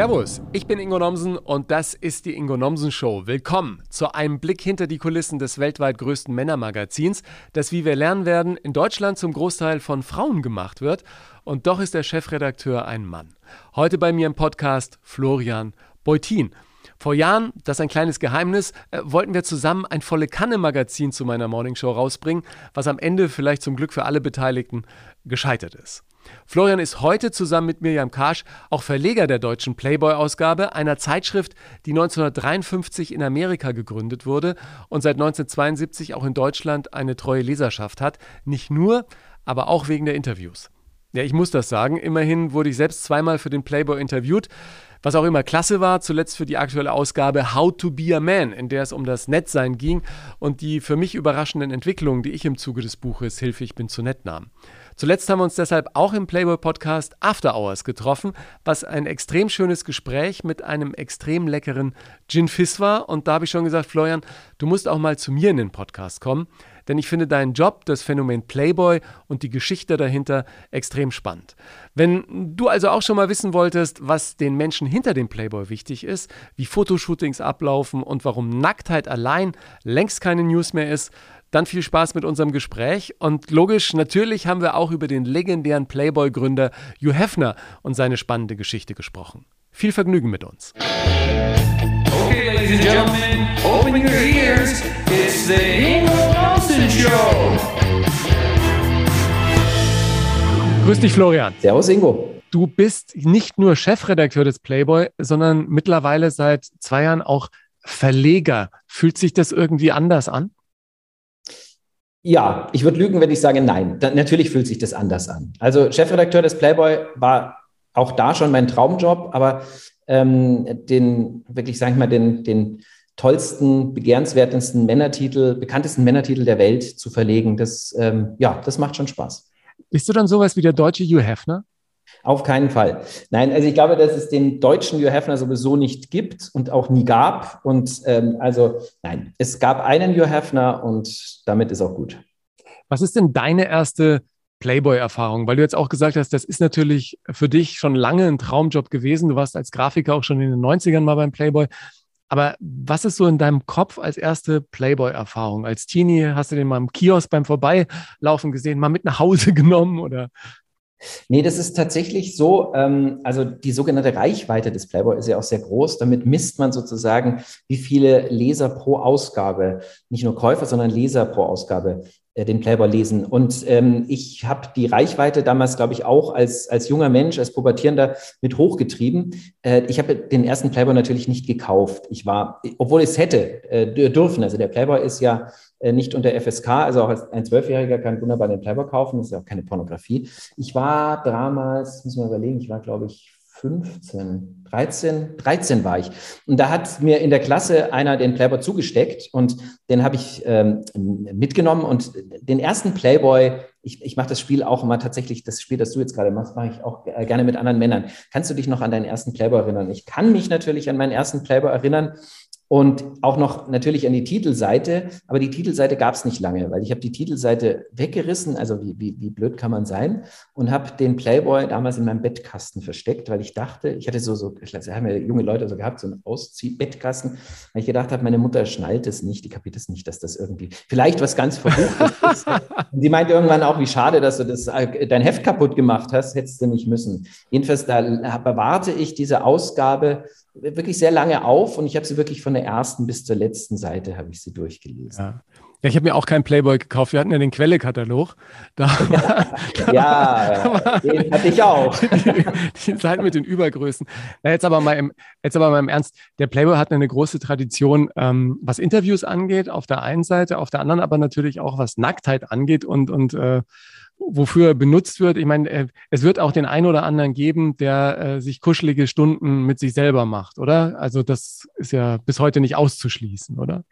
Servus, ich bin Ingo Nomsen und das ist die Ingo Nomsen Show. Willkommen zu einem Blick hinter die Kulissen des weltweit größten Männermagazins, das, wie wir lernen werden, in Deutschland zum Großteil von Frauen gemacht wird. Und doch ist der Chefredakteur ein Mann. Heute bei mir im Podcast Florian Beutin. Vor Jahren, das ist ein kleines Geheimnis, äh, wollten wir zusammen ein volle Kanne-Magazin zu meiner Morningshow rausbringen, was am Ende vielleicht zum Glück für alle Beteiligten gescheitert ist. Florian ist heute zusammen mit Mirjam Karsch auch Verleger der deutschen Playboy-Ausgabe, einer Zeitschrift, die 1953 in Amerika gegründet wurde und seit 1972 auch in Deutschland eine treue Leserschaft hat. Nicht nur, aber auch wegen der Interviews. Ja, ich muss das sagen. Immerhin wurde ich selbst zweimal für den Playboy interviewt. Was auch immer klasse war, zuletzt für die aktuelle Ausgabe How to Be a Man, in der es um das Nettsein ging und die für mich überraschenden Entwicklungen, die ich im Zuge des Buches Hilfe, ich bin zu nett nahm. Zuletzt haben wir uns deshalb auch im Playboy Podcast After Hours getroffen, was ein extrem schönes Gespräch mit einem extrem leckeren Gin Fizz war. Und da habe ich schon gesagt, Florian, du musst auch mal zu mir in den Podcast kommen, denn ich finde deinen Job, das Phänomen Playboy und die Geschichte dahinter extrem spannend. Wenn du also auch schon mal wissen wolltest, was den Menschen hinter dem Playboy wichtig ist, wie Fotoshootings ablaufen und warum Nacktheit allein längst keine News mehr ist, dann viel Spaß mit unserem Gespräch. Und logisch, natürlich haben wir auch über den legendären Playboy-Gründer Hugh Hefner und seine spannende Geschichte gesprochen. Viel Vergnügen mit uns. Okay, ladies and gentlemen, open your ears. It's the Ingo Nelson Show. Grüß dich, Florian. Servus, Ingo. Du bist nicht nur Chefredakteur des Playboy, sondern mittlerweile seit zwei Jahren auch Verleger. Fühlt sich das irgendwie anders an? Ja, ich würde lügen, wenn ich sage nein. Da, natürlich fühlt sich das anders an. Also Chefredakteur des Playboy war auch da schon mein Traumjob, aber ähm, den, wirklich, sag ich mal, den, den tollsten, begehrenswertesten Männertitel, bekanntesten Männertitel der Welt zu verlegen, das, ähm, ja, das macht schon Spaß. Bist du dann sowas wie der deutsche Hugh Hefner? Auf keinen Fall. Nein, also ich glaube, dass es den deutschen Hugh Hefner sowieso nicht gibt und auch nie gab. Und ähm, also nein, es gab einen Hugh Hefner und damit ist auch gut. Was ist denn deine erste Playboy-Erfahrung? Weil du jetzt auch gesagt hast, das ist natürlich für dich schon lange ein Traumjob gewesen. Du warst als Grafiker auch schon in den 90ern mal beim Playboy. Aber was ist so in deinem Kopf als erste Playboy-Erfahrung? Als Teenie hast du den mal im Kiosk beim Vorbeilaufen gesehen, mal mit nach Hause genommen oder Nee, das ist tatsächlich so, ähm, also die sogenannte Reichweite des Playboy ist ja auch sehr groß. Damit misst man sozusagen, wie viele Leser pro Ausgabe, nicht nur Käufer, sondern Leser pro Ausgabe äh, den Playboy lesen. Und ähm, ich habe die Reichweite damals, glaube ich, auch als, als junger Mensch, als Pubertierender mit hochgetrieben. Äh, ich habe den ersten Playboy natürlich nicht gekauft. Ich war, obwohl ich es hätte äh, dürfen. Also der Playboy ist ja nicht unter FSK, also auch als ein Zwölfjähriger kann wunderbar den Playboy kaufen, das ist ja auch keine Pornografie. Ich war damals, muss man überlegen, ich war, glaube ich, 15, 13, 13 war ich. Und da hat mir in der Klasse einer den Playboy zugesteckt und den habe ich ähm, mitgenommen. Und den ersten Playboy, ich, ich mache das Spiel auch immer tatsächlich, das Spiel, das du jetzt gerade machst, mache ich auch gerne mit anderen Männern. Kannst du dich noch an deinen ersten Playboy erinnern? Ich kann mich natürlich an meinen ersten Playboy erinnern und auch noch natürlich an die Titelseite, aber die Titelseite gab es nicht lange, weil ich habe die Titelseite weggerissen, also wie, wie, wie blöd kann man sein, und habe den Playboy damals in meinem Bettkasten versteckt, weil ich dachte, ich hatte so, so ich haben ja junge Leute so gehabt, so einen Ausziehbettkasten, weil ich gedacht habe, meine Mutter schnallt es nicht, die kapiert es nicht, dass das irgendwie vielleicht was ganz Verbuchtes ist. Und die meinte irgendwann auch, wie schade, dass du das, äh, dein Heft kaputt gemacht hast, hättest du nicht müssen. Jedenfalls, da bewarte ich diese Ausgabe wirklich sehr lange auf und ich habe sie wirklich von der ersten bis zur letzten Seite habe ich sie durchgelesen. Ja. Ja, ich habe mir auch keinen Playboy gekauft. Wir hatten ja den Quellekatalog. Da ja, ja den hatte ich auch. Die, die Seite mit den Übergrößen. Na, jetzt, aber mal im, jetzt aber mal im Ernst. Der Playboy hat eine große Tradition, ähm, was Interviews angeht, auf der einen Seite, auf der anderen aber natürlich auch, was Nacktheit angeht und, und äh, wofür benutzt wird. Ich meine, äh, es wird auch den einen oder anderen geben, der äh, sich kuschelige Stunden mit sich selber macht, oder? Also das ist ja bis heute nicht auszuschließen, oder?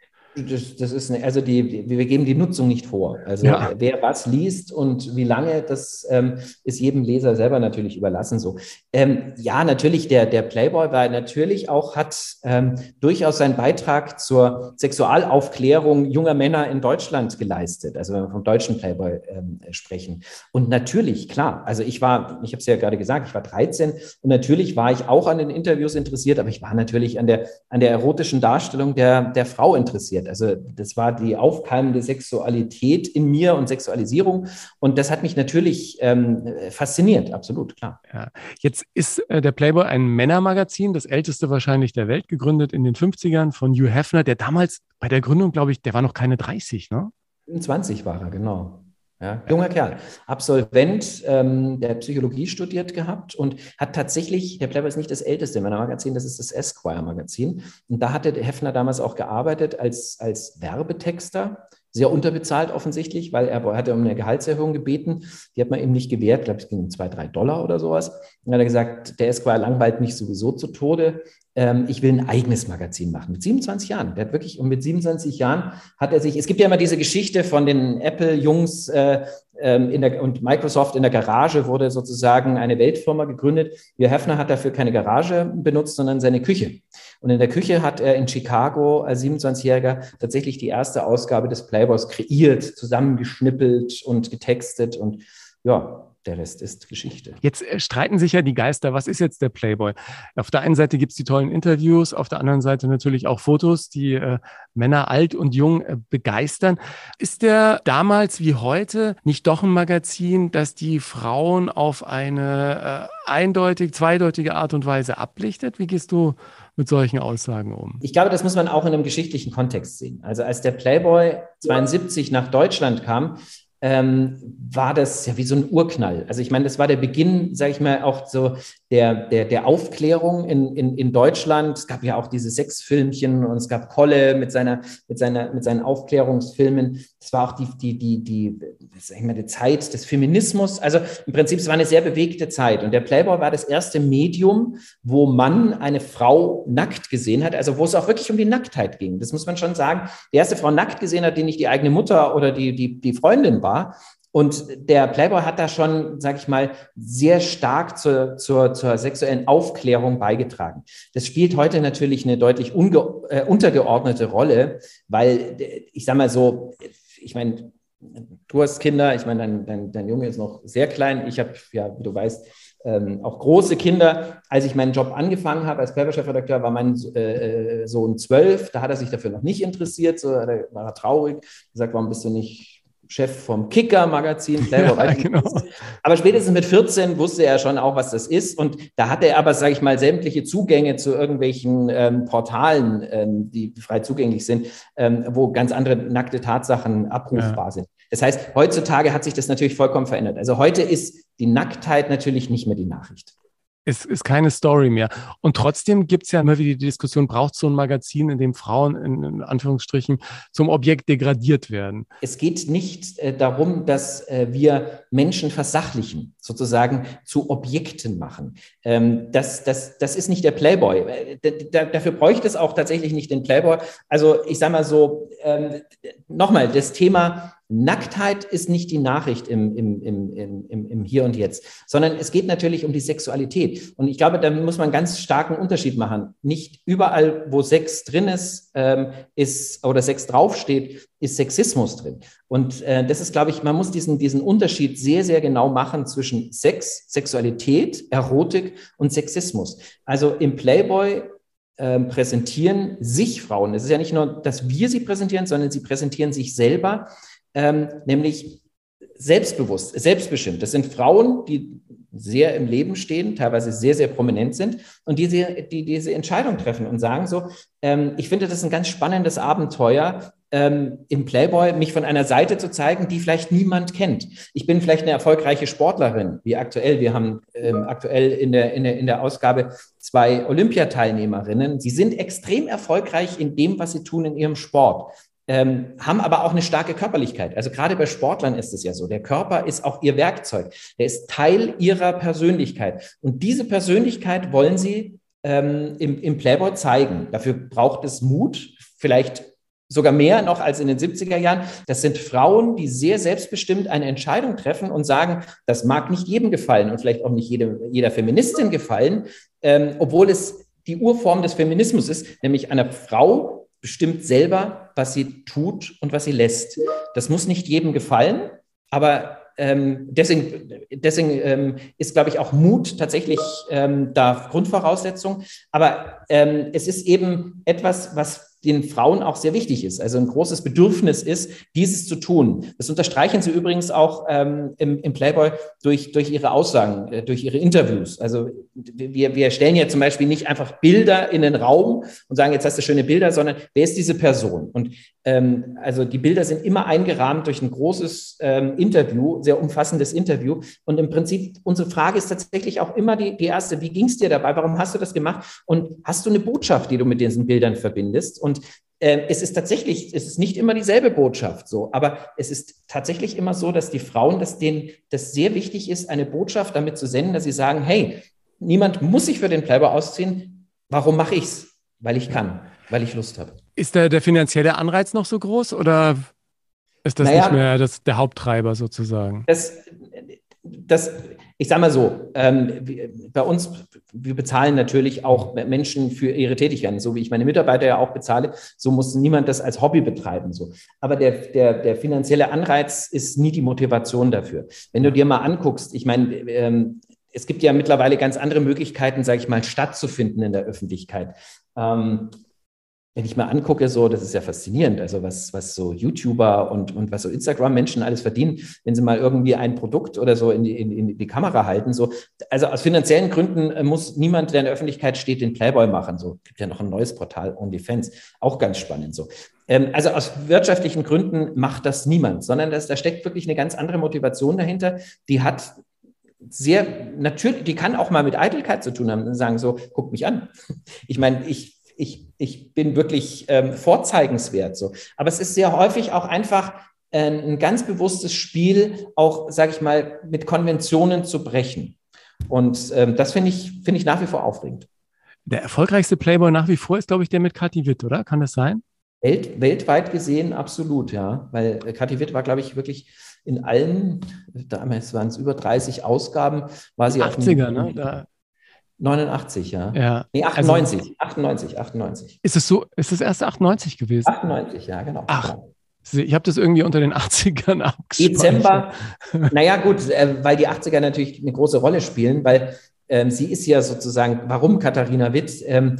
Das, das ist eine, also die, die, wir geben die Nutzung nicht vor. Also ja. wer was liest und wie lange, das ähm, ist jedem Leser selber natürlich überlassen. So ähm, ja, natürlich der der Playboy war natürlich auch hat ähm, durchaus seinen Beitrag zur Sexualaufklärung junger Männer in Deutschland geleistet. Also wenn wir vom deutschen Playboy ähm, sprechen. Und natürlich klar, also ich war, ich habe es ja gerade gesagt, ich war 13 und natürlich war ich auch an den Interviews interessiert, aber ich war natürlich an der an der erotischen Darstellung der der Frau interessiert. Also das war die aufkeimende Sexualität in mir und Sexualisierung. Und das hat mich natürlich ähm, fasziniert, absolut, klar. Ja. Jetzt ist äh, der Playboy ein Männermagazin, das älteste wahrscheinlich der Welt, gegründet in den 50ern von Hugh Hefner, der damals bei der Gründung, glaube ich, der war noch keine 30, ne? 20 war er, genau. Ja, junger Kerl, Absolvent ähm, der Psychologie studiert gehabt und hat tatsächlich, der Playboy ist nicht das älteste Männermagazin, das ist das Esquire-Magazin. Und da hatte Hefner damals auch gearbeitet als, als Werbetexter sehr unterbezahlt offensichtlich, weil er hatte um eine Gehaltserhöhung gebeten. Die hat man ihm nicht gewährt. Ich glaube, es ging um zwei, drei Dollar oder sowas. dann hat er gesagt, der Esquire langweilt mich sowieso zu Tode. Ähm, ich will ein eigenes Magazin machen. Mit 27 Jahren. Der hat wirklich, und mit 27 Jahren hat er sich, es gibt ja immer diese Geschichte von den Apple-Jungs äh, ähm, und Microsoft in der Garage wurde sozusagen eine Weltfirma gegründet. Ihr Hefner hat dafür keine Garage benutzt, sondern seine Küche. Und in der Küche hat er in Chicago als 27-Jähriger tatsächlich die erste Ausgabe des Playboys kreiert, zusammengeschnippelt und getextet und ja, der Rest ist Geschichte. Jetzt äh, streiten sich ja die Geister, was ist jetzt der Playboy? Auf der einen Seite gibt es die tollen Interviews, auf der anderen Seite natürlich auch Fotos, die äh, Männer alt und jung äh, begeistern. Ist der damals wie heute nicht doch ein Magazin, das die Frauen auf eine äh, eindeutig, zweideutige Art und Weise ablichtet? Wie gehst du mit solchen Aussagen um? Ich glaube, das muss man auch in einem geschichtlichen Kontext sehen. Also als der Playboy 72 nach Deutschland kam, ähm, war das ja wie so ein Urknall. Also ich meine, das war der Beginn, sage ich mal, auch so der, der, der Aufklärung in, in, in Deutschland. Es gab ja auch diese Sexfilmchen und es gab Kolle mit, seiner, mit, seiner, mit seinen Aufklärungsfilmen. Es war auch die, die, die, die, sag ich mal, die Zeit des Feminismus. Also im Prinzip, es war eine sehr bewegte Zeit. Und der Playboy war das erste Medium, wo man eine Frau nackt gesehen hat, also wo es auch wirklich um die Nacktheit ging. Das muss man schon sagen. Die erste Frau nackt gesehen hat, die nicht die eigene Mutter oder die, die, die Freundin war, und der Playboy hat da schon, sag ich mal, sehr stark zur, zur, zur sexuellen Aufklärung beigetragen. Das spielt heute natürlich eine deutlich äh, untergeordnete Rolle, weil ich sag mal so, ich meine, du hast Kinder, ich meine, dein, dein, dein Junge ist noch sehr klein. Ich habe, ja, wie du weißt, ähm, auch große Kinder. Als ich meinen Job angefangen habe als Playboy-Chefredakteur, war mein äh, äh, Sohn zwölf. Da hat er sich dafür noch nicht interessiert. So da war er traurig, gesagt, warum bist du nicht Chef vom Kicker-Magazin. Ja, genau. Aber spätestens mit 14 wusste er schon auch, was das ist. Und da hatte er aber, sage ich mal, sämtliche Zugänge zu irgendwelchen ähm, Portalen, ähm, die frei zugänglich sind, ähm, wo ganz andere nackte Tatsachen abrufbar ja. sind. Das heißt, heutzutage hat sich das natürlich vollkommen verändert. Also heute ist die Nacktheit natürlich nicht mehr die Nachricht ist, ist keine Story mehr. Und trotzdem gibt es ja immer wieder die Diskussion, braucht so ein Magazin, in dem Frauen in, in Anführungsstrichen zum Objekt degradiert werden? Es geht nicht äh, darum, dass äh, wir Menschen versachlichen, sozusagen zu Objekten machen. Ähm, das, das, das ist nicht der Playboy. Äh, dafür bräuchte es auch tatsächlich nicht den Playboy. Also ich sage mal so, ähm, nochmal, das Thema Nacktheit ist nicht die Nachricht im, im, im, im, im Hier und Jetzt, sondern es geht natürlich um die Sexualität. Und ich glaube, da muss man einen ganz starken Unterschied machen. Nicht überall, wo Sex drin ist, ähm, ist oder Sex draufsteht, ist Sexismus drin. Und äh, das ist, glaube ich, man muss diesen, diesen Unterschied sehr, sehr genau machen zwischen Sex, Sexualität, Erotik und Sexismus. Also im Playboy ähm, präsentieren sich Frauen. Es ist ja nicht nur, dass wir sie präsentieren, sondern sie präsentieren sich selber ähm, nämlich selbstbewusst, selbstbestimmt. Das sind Frauen, die sehr im Leben stehen, teilweise sehr, sehr prominent sind und die, die diese Entscheidung treffen und sagen so, ähm, ich finde das ein ganz spannendes Abenteuer, ähm, im Playboy mich von einer Seite zu zeigen, die vielleicht niemand kennt. Ich bin vielleicht eine erfolgreiche Sportlerin, wie aktuell. Wir haben ähm, aktuell in der, in, der, in der Ausgabe zwei Olympiateilnehmerinnen. Sie sind extrem erfolgreich in dem, was sie tun in ihrem Sport ähm, haben aber auch eine starke Körperlichkeit. Also gerade bei Sportlern ist es ja so. Der Körper ist auch ihr Werkzeug. Der ist Teil ihrer Persönlichkeit. Und diese Persönlichkeit wollen sie ähm, im, im Playboy zeigen. Dafür braucht es Mut, vielleicht sogar mehr noch als in den 70er Jahren. Das sind Frauen, die sehr selbstbestimmt eine Entscheidung treffen und sagen, das mag nicht jedem gefallen und vielleicht auch nicht jede, jeder Feministin gefallen, ähm, obwohl es die Urform des Feminismus ist, nämlich eine Frau bestimmt selber, was sie tut und was sie lässt. Das muss nicht jedem gefallen, aber ähm, deswegen, deswegen ähm, ist, glaube ich, auch Mut tatsächlich ähm, da Grundvoraussetzung. Aber ähm, es ist eben etwas, was den Frauen auch sehr wichtig ist, also ein großes Bedürfnis ist, dieses zu tun. Das unterstreichen sie übrigens auch ähm, im, im, Playboy durch, durch ihre Aussagen, äh, durch ihre Interviews. Also wir, wir stellen ja zum Beispiel nicht einfach Bilder in den Raum und sagen, jetzt hast du schöne Bilder, sondern wer ist diese Person? Und ähm, also die Bilder sind immer eingerahmt durch ein großes ähm, Interview, sehr umfassendes Interview. Und im Prinzip, unsere Frage ist tatsächlich auch immer die, die erste, wie ging es dir dabei? Warum hast du das gemacht? Und hast du eine Botschaft, die du mit diesen Bildern verbindest? Und und äh, es ist tatsächlich, es ist nicht immer dieselbe Botschaft so, aber es ist tatsächlich immer so, dass die Frauen, dass denen das sehr wichtig ist, eine Botschaft damit zu senden, dass sie sagen, hey, niemand muss sich für den Playboy ausziehen. Warum mache ich es? Weil ich kann, weil ich Lust habe. Ist der, der finanzielle Anreiz noch so groß oder ist das naja, nicht mehr das, der Haupttreiber sozusagen? Das, das, ich sage mal so, ähm, bei uns, wir bezahlen natürlich auch Menschen für ihre Tätigkeiten, so wie ich meine Mitarbeiter ja auch bezahle, so muss niemand das als Hobby betreiben. So. Aber der, der, der finanzielle Anreiz ist nie die Motivation dafür. Wenn du dir mal anguckst, ich meine, ähm, es gibt ja mittlerweile ganz andere Möglichkeiten, sage ich mal, stattzufinden in der Öffentlichkeit. Ähm, wenn ich mal angucke, so, das ist ja faszinierend, also was, was so YouTuber und, und was so Instagram-Menschen alles verdienen, wenn sie mal irgendwie ein Produkt oder so in die, in, in die Kamera halten. So. Also aus finanziellen Gründen äh, muss niemand, der in der Öffentlichkeit steht, den Playboy machen. So gibt ja noch ein neues Portal, OnlyFans, auch ganz spannend so. Ähm, also aus wirtschaftlichen Gründen macht das niemand, sondern das, da steckt wirklich eine ganz andere Motivation dahinter. Die hat sehr natürlich, die kann auch mal mit Eitelkeit zu tun haben und sagen so, guck mich an. Ich meine, ich ich, ich bin wirklich ähm, vorzeigenswert. So. Aber es ist sehr häufig auch einfach äh, ein ganz bewusstes Spiel, auch, sage ich mal, mit Konventionen zu brechen. Und ähm, das finde ich, finde ich nach wie vor aufregend. Der erfolgreichste Playboy nach wie vor ist, glaube ich, der mit Kathi Witt, oder? Kann das sein? Welt, weltweit gesehen absolut, ja. Weil äh, Kathi Witt war, glaube ich, wirklich in allen, damals waren es über 30 Ausgaben, war sie 80er, auf ne? Da 89, ja. ja. Nee, 98, also, 98, 98. Ist es so, ist es erst 98 gewesen? 98, ja, genau. Ach, ich habe das irgendwie unter den 80ern abgespeichert. Dezember, naja gut, äh, weil die 80er natürlich eine große Rolle spielen, weil ähm, sie ist ja sozusagen, warum Katharina Witt? Ähm,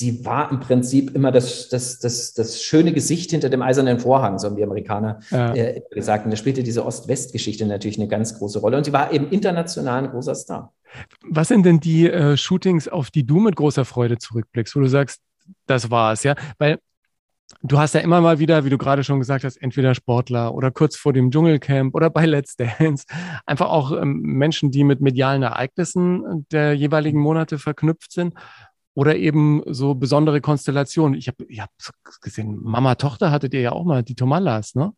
sie war im Prinzip immer das, das, das, das schöne Gesicht hinter dem eisernen Vorhang, so haben die Amerikaner ja. äh, gesagt. Und da spielte diese Ost-West-Geschichte natürlich eine ganz große Rolle. Und sie war eben international ein großer Star. Was sind denn die äh, Shootings, auf die du mit großer Freude zurückblickst, wo du sagst, das war's, ja? Weil du hast ja immer mal wieder, wie du gerade schon gesagt hast, entweder Sportler oder kurz vor dem Dschungelcamp oder bei Let's Dance, einfach auch ähm, Menschen, die mit medialen Ereignissen der jeweiligen Monate verknüpft sind oder eben so besondere Konstellationen. Ich habe ich hab gesehen, Mama, Tochter hattet ihr ja auch mal, die Tomalas, ne?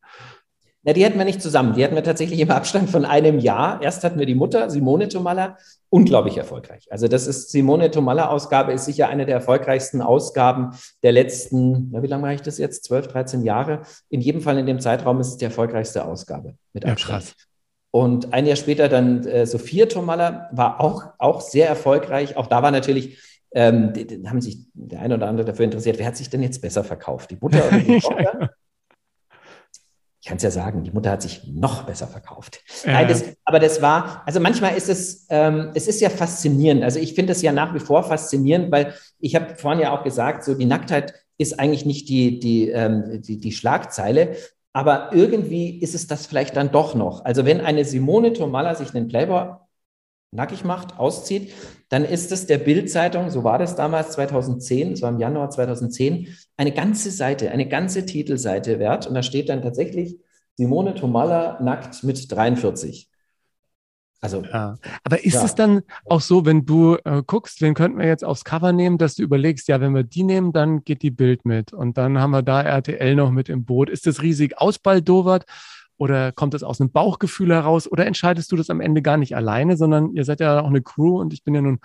Na, die hatten wir nicht zusammen. Die hatten wir tatsächlich im Abstand von einem Jahr. Erst hatten wir die Mutter, Simone Tomalla, unglaublich erfolgreich. Also das ist, Simone Tomalla-Ausgabe ist sicher eine der erfolgreichsten Ausgaben der letzten, na, wie lange mache ich das jetzt? 12, 13 Jahre. In jedem Fall in dem Zeitraum ist es die erfolgreichste Ausgabe mit Abstand. Ja. Und ein Jahr später dann äh, Sophia Tomalla war auch, auch sehr erfolgreich. Auch da war natürlich ähm, die, die haben sich der eine oder andere dafür interessiert, wer hat sich denn jetzt besser verkauft, die Mutter oder die Tochter? Ich kann es ja sagen, die Mutter hat sich noch besser verkauft. Äh. Nein, das, aber das war, also manchmal ist es, ähm, es ist ja faszinierend. Also ich finde es ja nach wie vor faszinierend, weil ich habe vorhin ja auch gesagt, so die Nacktheit ist eigentlich nicht die, die, ähm, die, die Schlagzeile, aber irgendwie ist es das vielleicht dann doch noch. Also wenn eine Simone Tomalla sich einen Playboy nackig macht, auszieht, dann ist es der Bildzeitung, so war das damals 2010, das war im Januar 2010, eine ganze Seite, eine ganze Titelseite wert. Und da steht dann tatsächlich Simone Tomalla nackt mit 43. Also, ja. Aber ist ja. es dann auch so, wenn du äh, guckst, wen könnten wir jetzt aufs Cover nehmen, dass du überlegst, ja, wenn wir die nehmen, dann geht die Bild mit und dann haben wir da RTL noch mit im Boot. Ist das riesig ausbaldowert oder kommt das aus einem Bauchgefühl heraus? Oder entscheidest du das am Ende gar nicht alleine, sondern ihr seid ja auch eine Crew und ich bin ja nun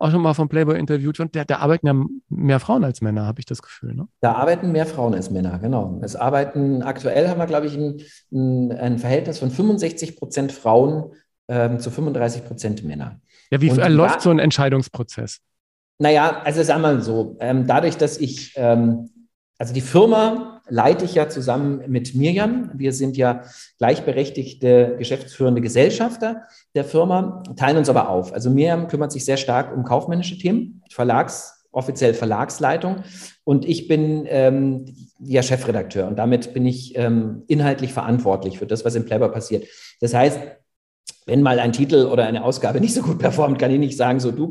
auch schon mal vom Playboy interviewt und da, da arbeiten ja mehr Frauen als Männer, habe ich das Gefühl. Ne? Da arbeiten mehr Frauen als Männer, genau. Es arbeiten, aktuell haben wir, glaube ich, ein, ein, ein Verhältnis von 65 Prozent Frauen ähm, zu 35 Prozent Männer. Ja, wie läuft so ein Entscheidungsprozess? Naja, also sagen wir mal so, ähm, dadurch, dass ich, ähm, also die Firma leite ich ja zusammen mit Mirjam. Wir sind ja gleichberechtigte geschäftsführende Gesellschafter der Firma, teilen uns aber auf. Also Mirjam kümmert sich sehr stark um kaufmännische Themen, Verlags, offiziell Verlagsleitung und ich bin ähm, ja Chefredakteur und damit bin ich ähm, inhaltlich verantwortlich für das, was im Playboy passiert. Das heißt, wenn mal ein Titel oder eine Ausgabe nicht so gut performt, kann ich nicht sagen, so du,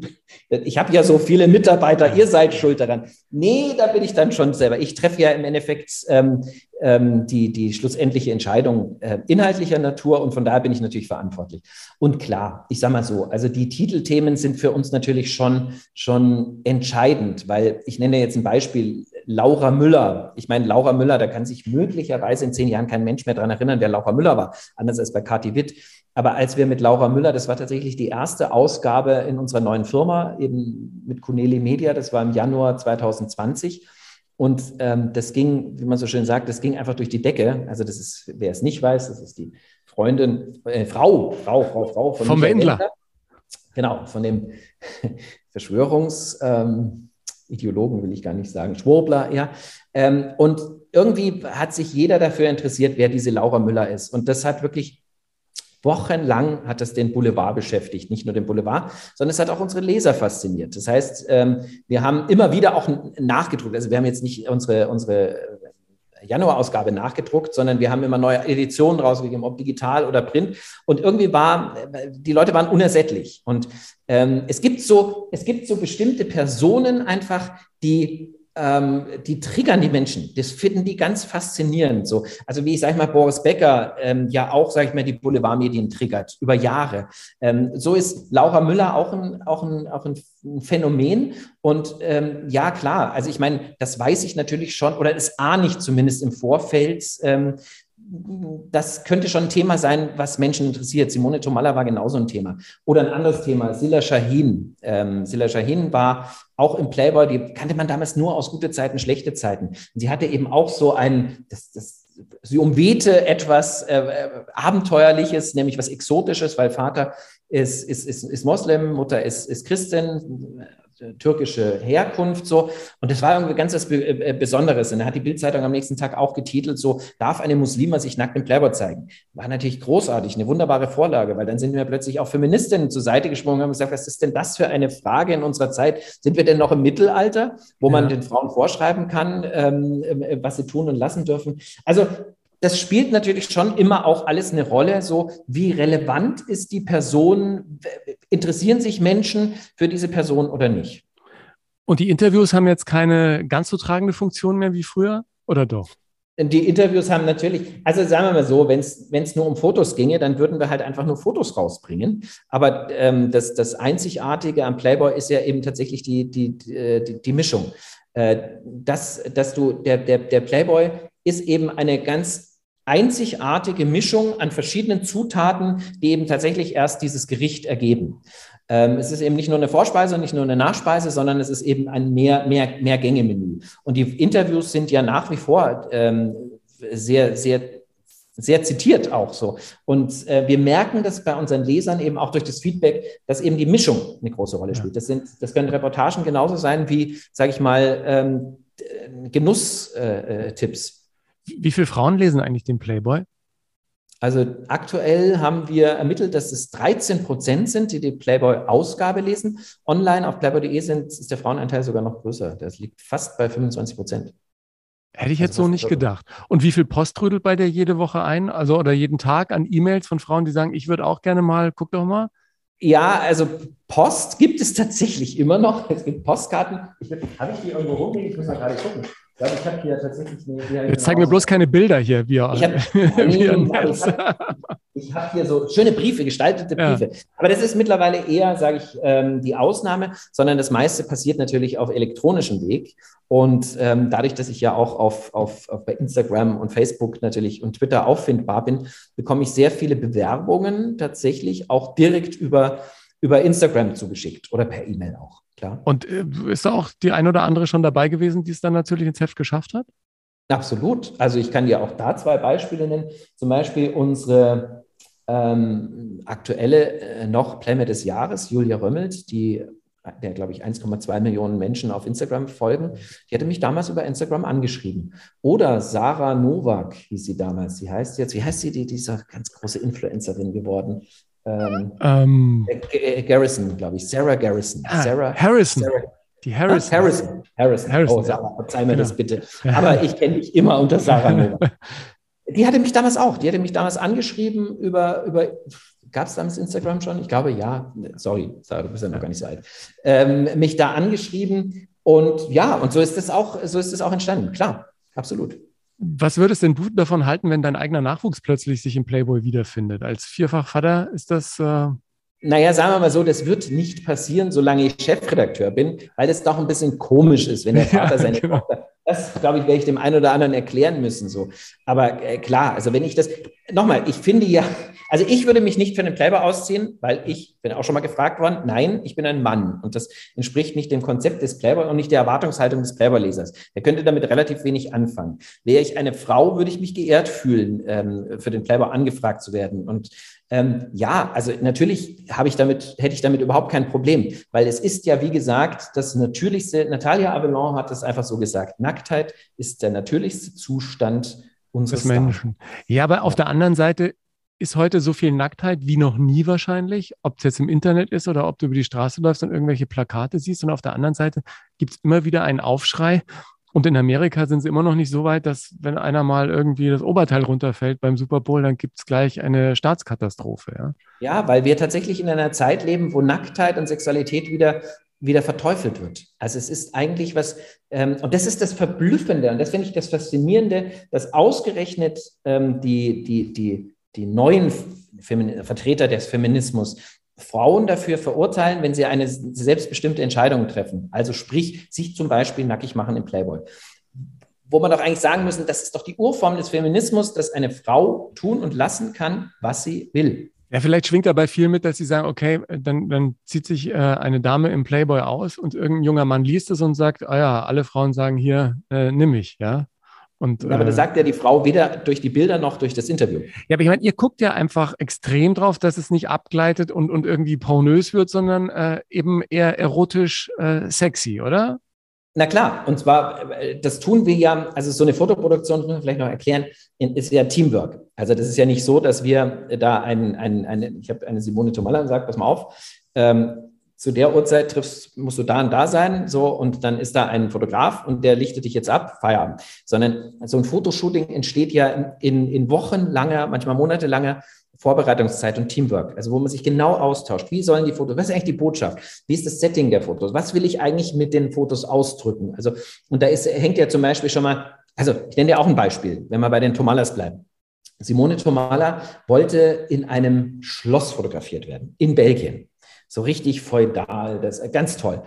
ich habe ja so viele Mitarbeiter, ihr seid schuld daran. Nee, da bin ich dann schon selber. Ich treffe ja im Endeffekt ähm, ähm, die, die schlussendliche Entscheidung äh, inhaltlicher Natur und von daher bin ich natürlich verantwortlich. Und klar, ich sage mal so, also die Titelthemen sind für uns natürlich schon, schon entscheidend, weil ich nenne jetzt ein Beispiel, Laura Müller. Ich meine, Laura Müller, da kann sich möglicherweise in zehn Jahren kein Mensch mehr daran erinnern, wer Laura Müller war, anders als bei Kathi Witt. Aber als wir mit Laura Müller, das war tatsächlich die erste Ausgabe in unserer neuen Firma, eben mit Kuneli Media, das war im Januar 2020. Und ähm, das ging, wie man so schön sagt, das ging einfach durch die Decke. Also das ist, wer es nicht weiß, das ist die Freundin, äh, Frau, Frau, Frau, Frau von vom Wendler. Wendler. Genau, von dem Verschwörungsideologen ähm, will ich gar nicht sagen, Schwurbler, ja. Ähm, und irgendwie hat sich jeder dafür interessiert, wer diese Laura Müller ist. Und das hat wirklich Wochenlang hat das den Boulevard beschäftigt, nicht nur den Boulevard, sondern es hat auch unsere Leser fasziniert. Das heißt, ähm, wir haben immer wieder auch nachgedruckt. Also wir haben jetzt nicht unsere, unsere Januarausgabe nachgedruckt, sondern wir haben immer neue Editionen rausgegeben, ob digital oder print. Und irgendwie war, die Leute waren unersättlich. Und ähm, es gibt so, es gibt so bestimmte Personen einfach, die ähm, die triggern die Menschen. Das finden die ganz faszinierend. So, also wie ich sage mal, Boris Becker ähm, ja auch, sage ich mal, die Boulevardmedien triggert über Jahre. Ähm, so ist Laura Müller auch ein, auch ein, auch ein Phänomen. Und ähm, ja, klar, also ich meine, das weiß ich natürlich schon, oder es ahne ich zumindest im Vorfeld, ähm, das könnte schon ein Thema sein, was Menschen interessiert. Simone Tomalla war genauso ein Thema. Oder ein anderes Thema, Silla Shahin. Ähm, Silla Shahin war auch im Playboy, die kannte man damals nur aus gute Zeiten, schlechte Zeiten. Und sie hatte eben auch so ein, das, das, sie umwehte etwas äh, äh Abenteuerliches, nämlich was Exotisches, weil Vater ist, ist, ist, ist Moslem, Mutter ist, ist Christin, türkische Herkunft so. Und das war irgendwie ganz was äh, Besonderes. Und da hat die Bildzeitung am nächsten Tag auch getitelt, so, darf eine Muslima sich nackt im Playboy zeigen? War natürlich großartig, eine wunderbare Vorlage, weil dann sind wir plötzlich auch Feministinnen zur Seite gesprungen und haben gesagt, was ist denn das für eine Frage in unserer Zeit? Sind wir denn noch im Mittelalter, wo man den Frauen vorschreiben kann, ähm, äh, was sie tun und lassen dürfen? Also das spielt natürlich schon immer auch alles eine Rolle. So, wie relevant ist die Person? Interessieren sich Menschen für diese Person oder nicht? Und die Interviews haben jetzt keine ganz so tragende Funktion mehr wie früher, oder doch? Die Interviews haben natürlich, also sagen wir mal so, wenn es nur um Fotos ginge, dann würden wir halt einfach nur Fotos rausbringen. Aber ähm, das, das Einzigartige am Playboy ist ja eben tatsächlich die, die, die, die Mischung. Äh, dass, dass du, der, der, der Playboy ist eben eine ganz einzigartige Mischung an verschiedenen Zutaten, die eben tatsächlich erst dieses Gericht ergeben. Ähm, es ist eben nicht nur eine Vorspeise, nicht nur eine Nachspeise, sondern es ist eben ein mehr, mehr, mehr Gänge-Menü. Und die Interviews sind ja nach wie vor ähm, sehr, sehr sehr zitiert auch so. Und äh, wir merken das bei unseren Lesern eben auch durch das Feedback, dass eben die Mischung eine große Rolle spielt. Das, sind, das können Reportagen genauso sein wie, sage ich mal, ähm, Genusstipps. Äh, äh wie viele Frauen lesen eigentlich den Playboy? Also aktuell haben wir ermittelt, dass es 13 Prozent sind, die die Playboy-Ausgabe lesen. Online auf playboy.de ist der Frauenanteil sogar noch größer. Das liegt fast bei 25 Prozent. Hätte ich jetzt also so nicht gedacht. Und wie viel Post trödelt bei dir jede Woche ein? Also oder jeden Tag an E-Mails von Frauen, die sagen, ich würde auch gerne mal, guck doch mal. Ja, also Post gibt es tatsächlich immer noch. Es gibt Postkarten. Habe ich die irgendwo rumliegen? Ich muss mal gerade gucken glaube, ich habe hier tatsächlich eine. Jetzt zeigen wir bloß keine Bilder hier. Wie, ich habe hab hier so schöne Briefe, gestaltete Briefe. Ja. Aber das ist mittlerweile eher, sage ich, ähm, die Ausnahme, sondern das meiste passiert natürlich auf elektronischem Weg. Und ähm, dadurch, dass ich ja auch auf, auf, auf bei Instagram und Facebook natürlich und Twitter auffindbar bin, bekomme ich sehr viele Bewerbungen tatsächlich auch direkt über über Instagram zugeschickt oder per E-Mail auch, klar. Und äh, ist da auch die ein oder andere schon dabei gewesen, die es dann natürlich ins Heft geschafft hat? Absolut. Also ich kann dir auch da zwei Beispiele nennen. Zum Beispiel unsere ähm, aktuelle äh, noch Playmate des Jahres, Julia Römmelt, die der, glaube ich, 1,2 Millionen Menschen auf Instagram folgen, die hatte mich damals über Instagram angeschrieben. Oder Sarah Novak hieß sie damals. Sie heißt jetzt, wie heißt sie, die, die ist ganz große Influencerin geworden. Ähm, ähm, Garrison, glaube ich. Sarah Garrison. Ah, Sarah, Harrison. Sarah, die Harrison. Ah, Harrison. Harrison. Harrison. Oh, Sarah, verzeih mir genau. das bitte. Aber ich kenne dich immer unter Sarah Novak. Die hatte mich damals auch. Die hatte mich damals angeschrieben über, über gab es damals Instagram schon? Ich glaube ja. Sorry, Sarah, du bist ja noch gar nicht so alt. Ähm, mich da angeschrieben und ja, und so ist es auch, so ist es auch entstanden. Klar, absolut. Was würdest denn du davon halten, wenn dein eigener Nachwuchs plötzlich sich im Playboy wiederfindet? Als Vierfachvater ist das. Äh naja, sagen wir mal so, das wird nicht passieren, solange ich Chefredakteur bin, weil das doch ein bisschen komisch ist, wenn der Vater ja, seine genau. Tochter. Das, glaube ich, werde ich dem einen oder anderen erklären müssen. So. Aber äh, klar, also wenn ich das. Nochmal, ich finde ja, also ich würde mich nicht für einen Playboy ausziehen, weil ich bin auch schon mal gefragt worden, nein, ich bin ein Mann und das entspricht nicht dem Konzept des Playboy und nicht der Erwartungshaltung des Playboy-Lesers. Der könnte damit relativ wenig anfangen. Wäre ich eine Frau, würde ich mich geehrt fühlen, ähm, für den Playboy angefragt zu werden. Und ähm, ja, also natürlich habe ich damit, hätte ich damit überhaupt kein Problem, weil es ist ja, wie gesagt, das natürlichste, Natalia Avelon hat das einfach so gesagt, Nacktheit ist der natürlichste Zustand unseres Menschen. Ja, aber auf der anderen Seite ist heute so viel Nacktheit wie noch nie wahrscheinlich, ob es jetzt im Internet ist oder ob du über die Straße läufst und irgendwelche Plakate siehst. Und auf der anderen Seite gibt es immer wieder einen Aufschrei, und in Amerika sind sie immer noch nicht so weit, dass wenn einer mal irgendwie das Oberteil runterfällt beim Super Bowl, dann gibt es gleich eine Staatskatastrophe. Ja? ja, weil wir tatsächlich in einer Zeit leben, wo Nacktheit und Sexualität wieder wieder verteufelt wird. Also es ist eigentlich was, ähm, und das ist das Verblüffende und das finde ich das Faszinierende, dass ausgerechnet ähm, die, die, die, die neuen Femin Vertreter des Feminismus Frauen dafür verurteilen, wenn sie eine selbstbestimmte Entscheidung treffen. Also sprich, sich zum Beispiel nackig machen im Playboy. Wo man doch eigentlich sagen müssen, das ist doch die Urform des Feminismus, dass eine Frau tun und lassen kann, was sie will. Ja, vielleicht schwingt dabei viel mit, dass sie sagen, okay, dann, dann zieht sich äh, eine Dame im Playboy aus und irgendein junger Mann liest es und sagt, ah ja, alle Frauen sagen hier, äh, nimm mich, ja. Und, aber da äh, sagt ja die Frau weder durch die Bilder noch durch das Interview. Ja, aber ich meine, ihr guckt ja einfach extrem drauf, dass es nicht abgleitet und, und irgendwie pornös wird, sondern äh, eben eher erotisch äh, sexy, oder? Na klar, und zwar, äh, das tun wir ja, also so eine Fotoproduktion, muss man vielleicht noch erklären, ist ja Teamwork. Also das ist ja nicht so, dass wir da ein, ein, ein ich habe eine Simone Tomalla gesagt, pass mal auf, ähm, zu der Uhrzeit triffst, musst du da und da sein, so, und dann ist da ein Fotograf und der lichtet dich jetzt ab, Feierabend. Sondern so ein Fotoshooting entsteht ja in, in wochenlanger, manchmal monatelanger Vorbereitungszeit und Teamwork, also wo man sich genau austauscht. Wie sollen die Fotos, was ist eigentlich die Botschaft? Wie ist das Setting der Fotos? Was will ich eigentlich mit den Fotos ausdrücken? Also, und da ist, hängt ja zum Beispiel schon mal, also ich nenne dir auch ein Beispiel, wenn wir bei den Tomalas bleiben. Simone Tomala wollte in einem Schloss fotografiert werden, in Belgien so richtig feudal, das ist ganz toll.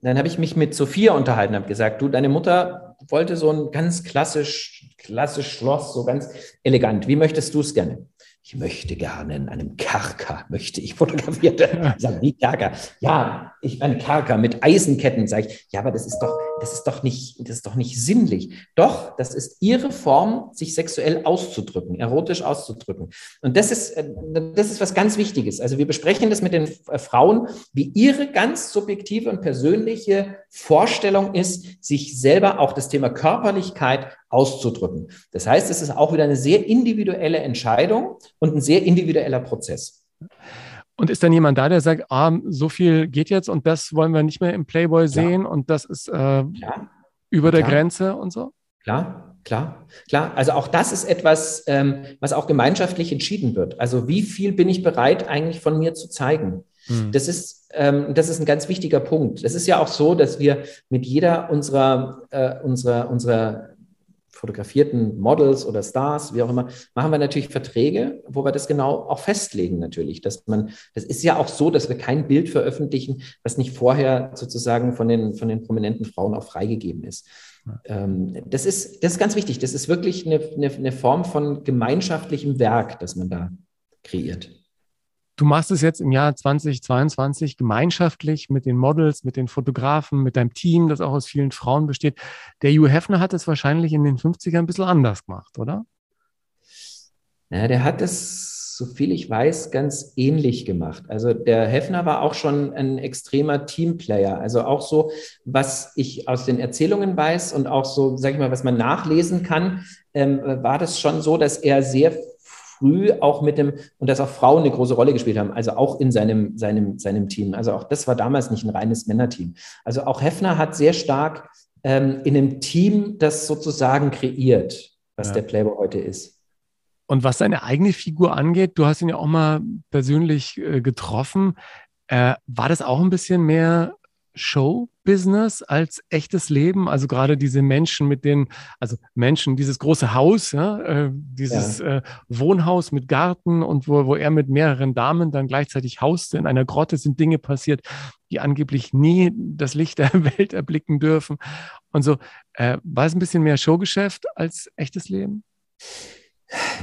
Dann habe ich mich mit Sophia unterhalten, habe gesagt, du, deine Mutter wollte so ein ganz klassisch, klassisch Schloss, so ganz elegant. Wie möchtest du es gerne? Ich möchte gerne in einem Kerker, möchte ich fotografiert werden. Ich sage, wie Kerker? Ja, ich ein Kerker mit Eisenketten, sage ich. Ja, aber das ist doch, das ist doch nicht, das ist doch nicht sinnlich. Doch, das ist ihre Form, sich sexuell auszudrücken, erotisch auszudrücken. Und das ist, äh, das ist was ganz Wichtiges. Also wir besprechen das mit den äh, Frauen, wie ihre ganz subjektive und persönliche Vorstellung ist, sich selber auch das Thema Körperlichkeit auszudrücken. Das heißt, es ist auch wieder eine sehr individuelle Entscheidung und ein sehr individueller Prozess. Und ist dann jemand da, der sagt, ah, so viel geht jetzt und das wollen wir nicht mehr im Playboy sehen klar. und das ist äh, über der klar. Grenze und so? Klar, klar, klar. Also auch das ist etwas, ähm, was auch gemeinschaftlich entschieden wird. Also wie viel bin ich bereit eigentlich von mir zu zeigen? Hm. Das ist, ähm, das ist ein ganz wichtiger Punkt. Es ist ja auch so, dass wir mit jeder unserer, äh, unserer, unserer fotografierten Models oder Stars, wie auch immer, machen wir natürlich Verträge, wo wir das genau auch festlegen natürlich, dass man, das ist ja auch so, dass wir kein Bild veröffentlichen, was nicht vorher sozusagen von den, von den prominenten Frauen auch freigegeben ist. Ähm, das ist, das ist ganz wichtig. Das ist wirklich eine, eine, eine Form von gemeinschaftlichem Werk, das man da kreiert. Du machst es jetzt im Jahr 2022 gemeinschaftlich mit den Models, mit den Fotografen, mit deinem Team, das auch aus vielen Frauen besteht. Der Hugh Hefner hat es wahrscheinlich in den 50ern ein bisschen anders gemacht, oder? Ja, der hat es, so viel ich weiß, ganz ähnlich gemacht. Also der Hefner war auch schon ein extremer Teamplayer. Also auch so, was ich aus den Erzählungen weiß und auch so, sag ich mal, was man nachlesen kann, ähm, war das schon so, dass er sehr früh auch mit dem, und dass auch Frauen eine große Rolle gespielt haben, also auch in seinem, seinem, seinem Team. Also auch das war damals nicht ein reines Männerteam. Also auch Hefner hat sehr stark ähm, in einem Team das sozusagen kreiert, was ja. der Playboy heute ist. Und was seine eigene Figur angeht, du hast ihn ja auch mal persönlich äh, getroffen. Äh, war das auch ein bisschen mehr Show-Business als echtes Leben. Also gerade diese Menschen mit den, also Menschen, dieses große Haus, ja, äh, dieses ja. äh, Wohnhaus mit Garten und wo, wo er mit mehreren Damen dann gleichzeitig hauste. In einer Grotte sind Dinge passiert, die angeblich nie das Licht der Welt erblicken dürfen. Und so, äh, war es ein bisschen mehr Showgeschäft als echtes Leben?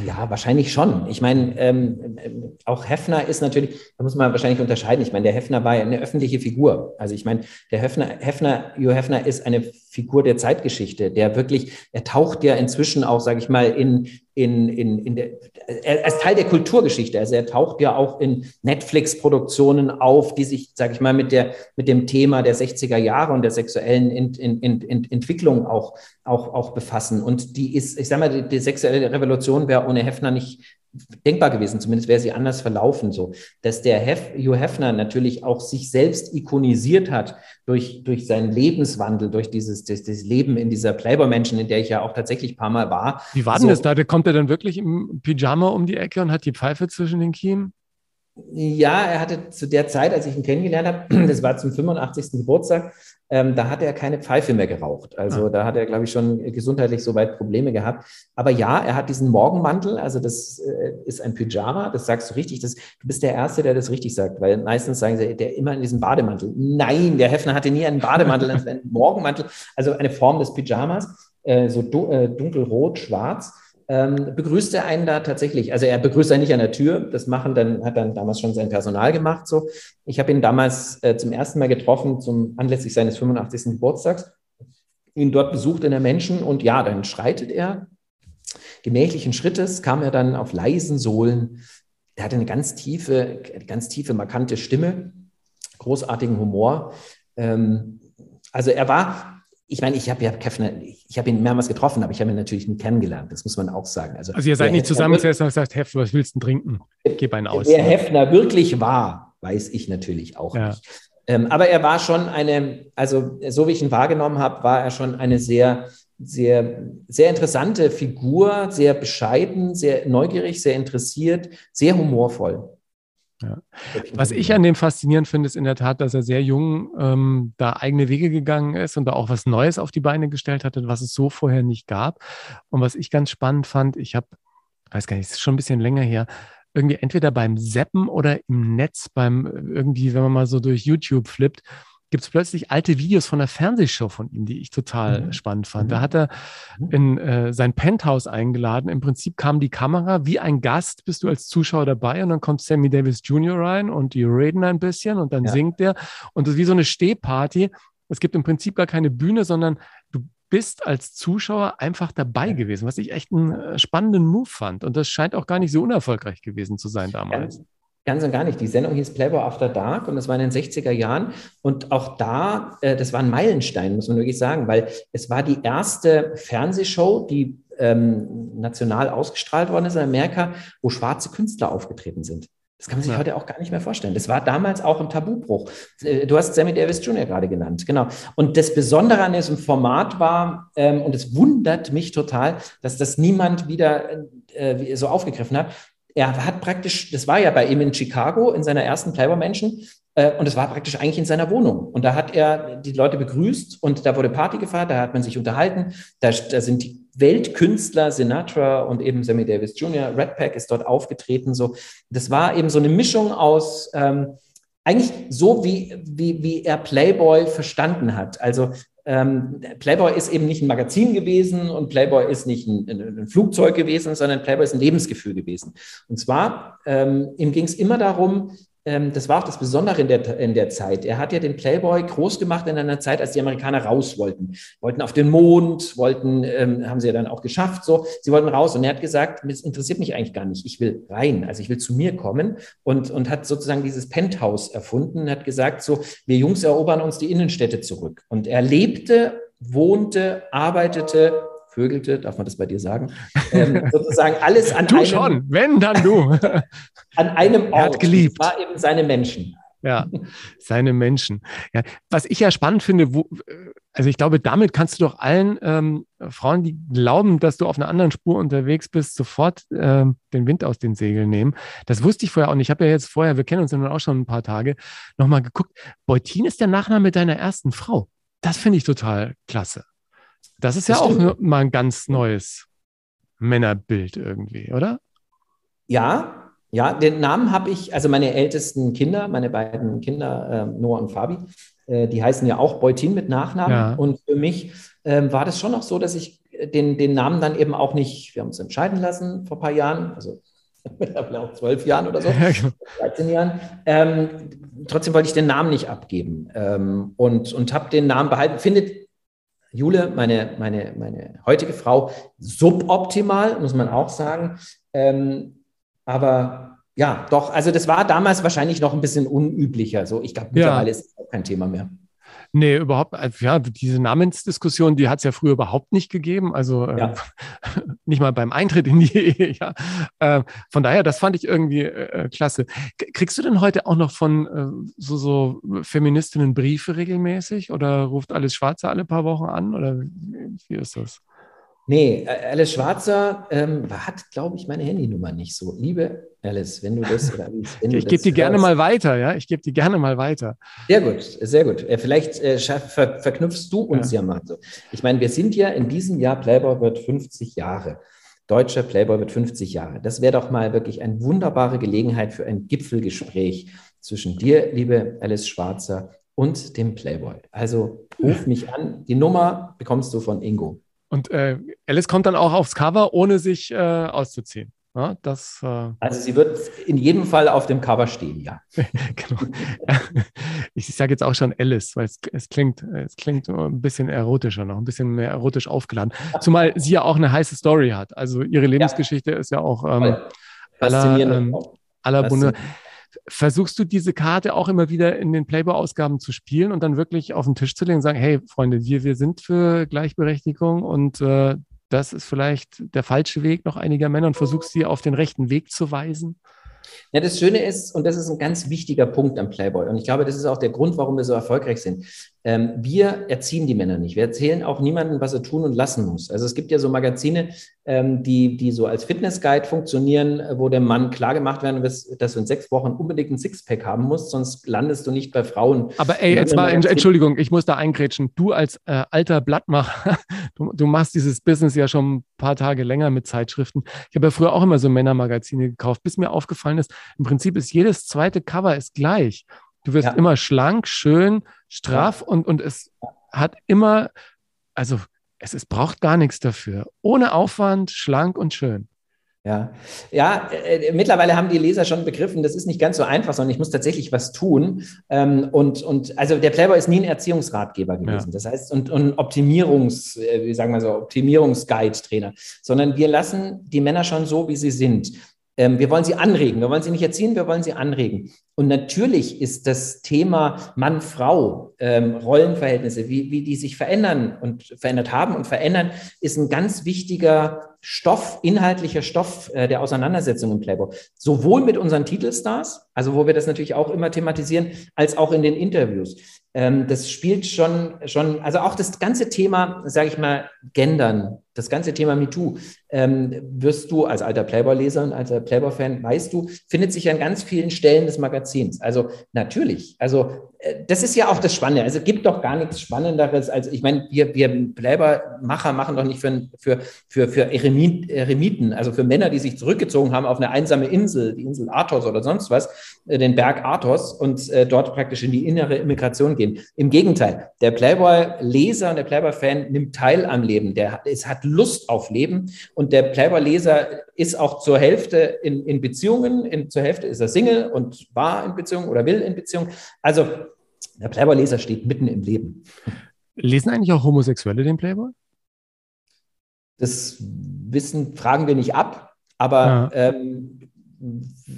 Ja, wahrscheinlich schon. Ich meine, ähm, auch Hefner ist natürlich, da muss man wahrscheinlich unterscheiden. Ich meine, der Hefner war ja eine öffentliche Figur. Also ich meine, der Hefner, Hefner, Jo Hefner ist eine Figur der Zeitgeschichte, der wirklich, er taucht ja inzwischen auch, sage ich mal, in, in, in, in der, er ist Teil der Kulturgeschichte. Also er taucht ja auch in Netflix-Produktionen auf, die sich, sage ich mal, mit, der, mit dem Thema der 60er Jahre und der sexuellen Ent, Ent, Ent, Entwicklung auch, auch, auch befassen. Und die ist, ich sage mal, die, die sexuelle Revolution wäre ohne Hefner nicht, denkbar gewesen, zumindest wäre sie anders verlaufen, so, dass der Hef, Hugh Hefner natürlich auch sich selbst ikonisiert hat durch, durch seinen Lebenswandel, durch dieses, das, das Leben in dieser Playboy-Menschen, in der ich ja auch tatsächlich ein paar Mal war. Wie war denn so, das da? Kommt er dann wirklich im Pyjama um die Ecke und hat die Pfeife zwischen den Kiemen? Ja, er hatte zu der Zeit, als ich ihn kennengelernt habe, das war zum 85. Geburtstag, ähm, da hat er keine Pfeife mehr geraucht. Also ah. da hat er, glaube ich, schon gesundheitlich soweit Probleme gehabt. Aber ja, er hat diesen Morgenmantel, also das äh, ist ein Pyjama, das sagst du richtig. Das, du bist der Erste, der das richtig sagt, weil meistens sagen sie, der immer in diesem Bademantel. Nein, der Hefner hatte nie einen Bademantel, einen Morgenmantel, also eine Form des Pyjamas, äh, so äh, dunkelrot, schwarz ähm, begrüßt er einen da tatsächlich. Also er begrüßt einen nicht an der Tür. Das machen dann, hat dann damals schon sein Personal gemacht. So. Ich habe ihn damals äh, zum ersten Mal getroffen, zum anlässlich seines 85. Geburtstags. Ihn dort besucht in der Menschen und ja, dann schreitet er. Gemächlichen Schrittes kam er dann auf leisen Sohlen. Er hatte eine ganz tiefe, ganz tiefe, markante Stimme, großartigen Humor. Ähm, also er war ich meine, ich habe ja Kefner, ich habe ihn mehrmals getroffen, aber ich habe ihn natürlich nie kennengelernt. Das muss man auch sagen. Also, also ihr seid nicht zusammengesessen und gesagt, Hef, was willst du trinken? Gib einen aus. Wer Hefner wirklich war, weiß ich natürlich auch ja. nicht. Ähm, aber er war schon eine, also so wie ich ihn wahrgenommen habe, war er schon eine sehr, sehr, sehr interessante Figur, sehr bescheiden, sehr neugierig, sehr interessiert, sehr humorvoll. Ja. Was ich an dem faszinierend finde, ist in der Tat, dass er sehr jung ähm, da eigene Wege gegangen ist und da auch was Neues auf die Beine gestellt hatte, was es so vorher nicht gab. Und was ich ganz spannend fand, ich habe, weiß gar nicht, es ist schon ein bisschen länger her, irgendwie entweder beim Seppen oder im Netz, beim irgendwie, wenn man mal so durch YouTube flippt, gibt es plötzlich alte Videos von einer Fernsehshow von ihm, die ich total mhm. spannend fand. Mhm. Da hat er mhm. in äh, sein Penthouse eingeladen. Im Prinzip kam die Kamera wie ein Gast, bist du als Zuschauer dabei und dann kommt Sammy Davis Jr. rein und die reden ein bisschen und dann ja. singt der. Und das ist wie so eine Stehparty. Es gibt im Prinzip gar keine Bühne, sondern du bist als Zuschauer einfach dabei gewesen, was ich echt einen äh, spannenden Move fand. Und das scheint auch gar nicht so unerfolgreich gewesen zu sein damals. Ja. Ganz und gar nicht. Die Sendung hieß Playboy After Dark und das war in den 60er Jahren. Und auch da, äh, das war ein Meilenstein, muss man wirklich sagen, weil es war die erste Fernsehshow, die ähm, national ausgestrahlt worden ist in Amerika, wo schwarze Künstler aufgetreten sind. Das kann man sich ja. heute auch gar nicht mehr vorstellen. Das war damals auch ein Tabubruch. Äh, du hast Sammy Davis Jr. gerade genannt, genau. Und das Besondere an diesem Format war, ähm, und es wundert mich total, dass das niemand wieder äh, so aufgegriffen hat, er hat praktisch, das war ja bei ihm in Chicago in seiner ersten Playboy-Menschen, äh, und es war praktisch eigentlich in seiner Wohnung. Und da hat er die Leute begrüßt und da wurde Party gefeiert, da hat man sich unterhalten. Da, da sind die Weltkünstler, Sinatra und eben Sammy Davis Jr., Red Pack ist dort aufgetreten. So, das war eben so eine Mischung aus ähm, eigentlich so, wie, wie, wie er Playboy verstanden hat. Also ähm, Playboy ist eben nicht ein Magazin gewesen und Playboy ist nicht ein, ein Flugzeug gewesen, sondern Playboy ist ein Lebensgefühl gewesen. Und zwar, ähm, ihm ging es immer darum, das war auch das Besondere in der, in der Zeit. Er hat ja den Playboy groß gemacht in einer Zeit, als die Amerikaner raus wollten. Wollten auf den Mond, wollten, ähm, haben sie ja dann auch geschafft, so. Sie wollten raus. Und er hat gesagt, das interessiert mich eigentlich gar nicht. Ich will rein. Also ich will zu mir kommen und, und hat sozusagen dieses Penthouse erfunden, hat gesagt, so, wir Jungs erobern uns die Innenstädte zurück. Und er lebte, wohnte, arbeitete vögelte, darf man das bei dir sagen? Ähm, sozusagen alles an du einem. schon, wenn dann du. an einem Ort. Er hat geliebt. Das war eben seine Menschen. Ja, seine Menschen. Ja, was ich ja spannend finde, wo, also ich glaube, damit kannst du doch allen ähm, Frauen, die glauben, dass du auf einer anderen Spur unterwegs bist, sofort ähm, den Wind aus den Segeln nehmen. Das wusste ich vorher auch nicht. Ich habe ja jetzt vorher, wir kennen uns ja nun auch schon ein paar Tage, nochmal geguckt. Beutin ist der Nachname deiner ersten Frau. Das finde ich total klasse. Das ist ja das auch mal ein ganz neues Männerbild irgendwie, oder? Ja, ja, den Namen habe ich, also meine ältesten Kinder, meine beiden Kinder, äh, Noah und Fabi, äh, die heißen ja auch Beutin mit Nachnamen. Ja. Und für mich äh, war das schon noch so, dass ich den, den Namen dann eben auch nicht, wir haben uns entscheiden lassen vor ein paar Jahren, also auch zwölf Jahren oder so, 13 genau. Jahren. Ähm, trotzdem wollte ich den Namen nicht abgeben ähm, und, und habe den Namen behalten. Findet Jule, meine, meine, meine heutige Frau, suboptimal, muss man auch sagen. Ähm, aber ja, doch, also das war damals wahrscheinlich noch ein bisschen unüblicher. So, ich glaube, mittlerweile ja. ist es auch kein Thema mehr. Nee, überhaupt, also, ja, diese Namensdiskussion, die hat es ja früher überhaupt nicht gegeben. Also äh, ja. äh, nicht mal beim Eintritt in die Ehe, ja. Äh, von daher, das fand ich irgendwie äh, klasse. Kriegst du denn heute auch noch von äh, so, so Feministinnen Briefe regelmäßig oder ruft alles Schwarze alle paar Wochen an? Oder wie ist das? Nee, Alice Schwarzer ähm, hat, glaube ich, meine Handynummer nicht so. Liebe Alice, wenn du das. Oder Alice, wenn ich gebe die gerne mal weiter, ja. Ich gebe die gerne mal weiter. Sehr gut, sehr gut. Äh, vielleicht äh, ver verknüpfst du uns ja. ja mal so. Ich meine, wir sind ja in diesem Jahr, Playboy wird 50 Jahre. Deutscher Playboy wird 50 Jahre. Das wäre doch mal wirklich eine wunderbare Gelegenheit für ein Gipfelgespräch zwischen dir, liebe Alice Schwarzer, und dem Playboy. Also ruf mich an. Die Nummer bekommst du von Ingo. Und äh, Alice kommt dann auch aufs Cover, ohne sich äh, auszuziehen. Ja, das, äh also sie wird in jedem Fall auf dem Cover stehen, ja. genau. Ich sage jetzt auch schon Alice, weil es, es, klingt, es klingt ein bisschen erotischer noch, ein bisschen mehr erotisch aufgeladen. Zumal sie ja auch eine heiße Story hat. Also ihre Lebensgeschichte ja. ist ja auch ähm, aller, ähm, aller Bunde. Versuchst du diese Karte auch immer wieder in den Playboy-Ausgaben zu spielen und dann wirklich auf den Tisch zu legen und sagen, hey Freunde, wir, wir sind für Gleichberechtigung und äh, das ist vielleicht der falsche Weg noch einiger Männer und versuchst sie auf den rechten Weg zu weisen? Ja, das Schöne ist, und das ist ein ganz wichtiger Punkt am Playboy, und ich glaube, das ist auch der Grund, warum wir so erfolgreich sind. Ähm, wir erziehen die Männer nicht. Wir erzählen auch niemandem, was er tun und lassen muss. Also es gibt ja so Magazine, ähm, die, die so als Fitnessguide funktionieren, äh, wo dem Mann klargemacht werden wird, dass du in sechs Wochen unbedingt ein Sixpack haben musst, sonst landest du nicht bei Frauen. Aber ey, jetzt mal, Entschuldigung, ich muss da eingrätschen. Du als äh, alter Blattmacher, du, du machst dieses Business ja schon ein paar Tage länger mit Zeitschriften. Ich habe ja früher auch immer so Männermagazine gekauft, bis mir aufgefallen ist, im Prinzip ist jedes zweite Cover ist gleich. Du wirst ja. immer schlank, schön, straff und, und es hat immer, also es, es braucht gar nichts dafür. Ohne Aufwand, schlank und schön. Ja, ja äh, mittlerweile haben die Leser schon begriffen, das ist nicht ganz so einfach, sondern ich muss tatsächlich was tun. Ähm, und, und also der Playboy ist nie ein Erziehungsratgeber gewesen. Ja. Das heißt, und, und Optimierungs, äh, wie sagen wir so, Optimierungsguide-Trainer, sondern wir lassen die Männer schon so, wie sie sind. Ähm, wir wollen sie anregen. Wir wollen sie nicht erziehen, wir wollen sie anregen. Und natürlich ist das Thema Mann-Frau, ähm, Rollenverhältnisse, wie, wie die sich verändern und verändert haben und verändern, ist ein ganz wichtiger Stoff, inhaltlicher Stoff äh, der Auseinandersetzung im Playboy. Sowohl mit unseren Titelstars, also wo wir das natürlich auch immer thematisieren, als auch in den Interviews. Ähm, das spielt schon, schon, also auch das ganze Thema, sage ich mal, Gendern, das ganze Thema MeToo, ähm, wirst du als alter Playboy-Leser und alter Playboy-Fan, weißt du, findet sich an ganz vielen Stellen des Magazins. Also natürlich, also äh, das ist ja auch das Spannende. Also es gibt doch gar nichts Spannenderes als, ich meine, wir, wir Playboy-Macher machen doch nicht für, für, für, für Eremiten, also für Männer, die sich zurückgezogen haben auf eine einsame Insel, die Insel Athos oder sonst was, äh, den Berg Athos und äh, dort praktisch in die innere Immigration gehen. Im Gegenteil, der Playboy-Leser und der Playboy-Fan nimmt teil am Leben. Der es hat Lust auf Leben und der Playboy-Leser ist auch zur Hälfte in, in Beziehungen, in, zur Hälfte ist er Single und war in Beziehung oder will in Beziehung. Also der Playboy-Leser steht mitten im Leben. Lesen eigentlich auch Homosexuelle den Playboy? Das Wissen fragen wir nicht ab, aber ja. ähm,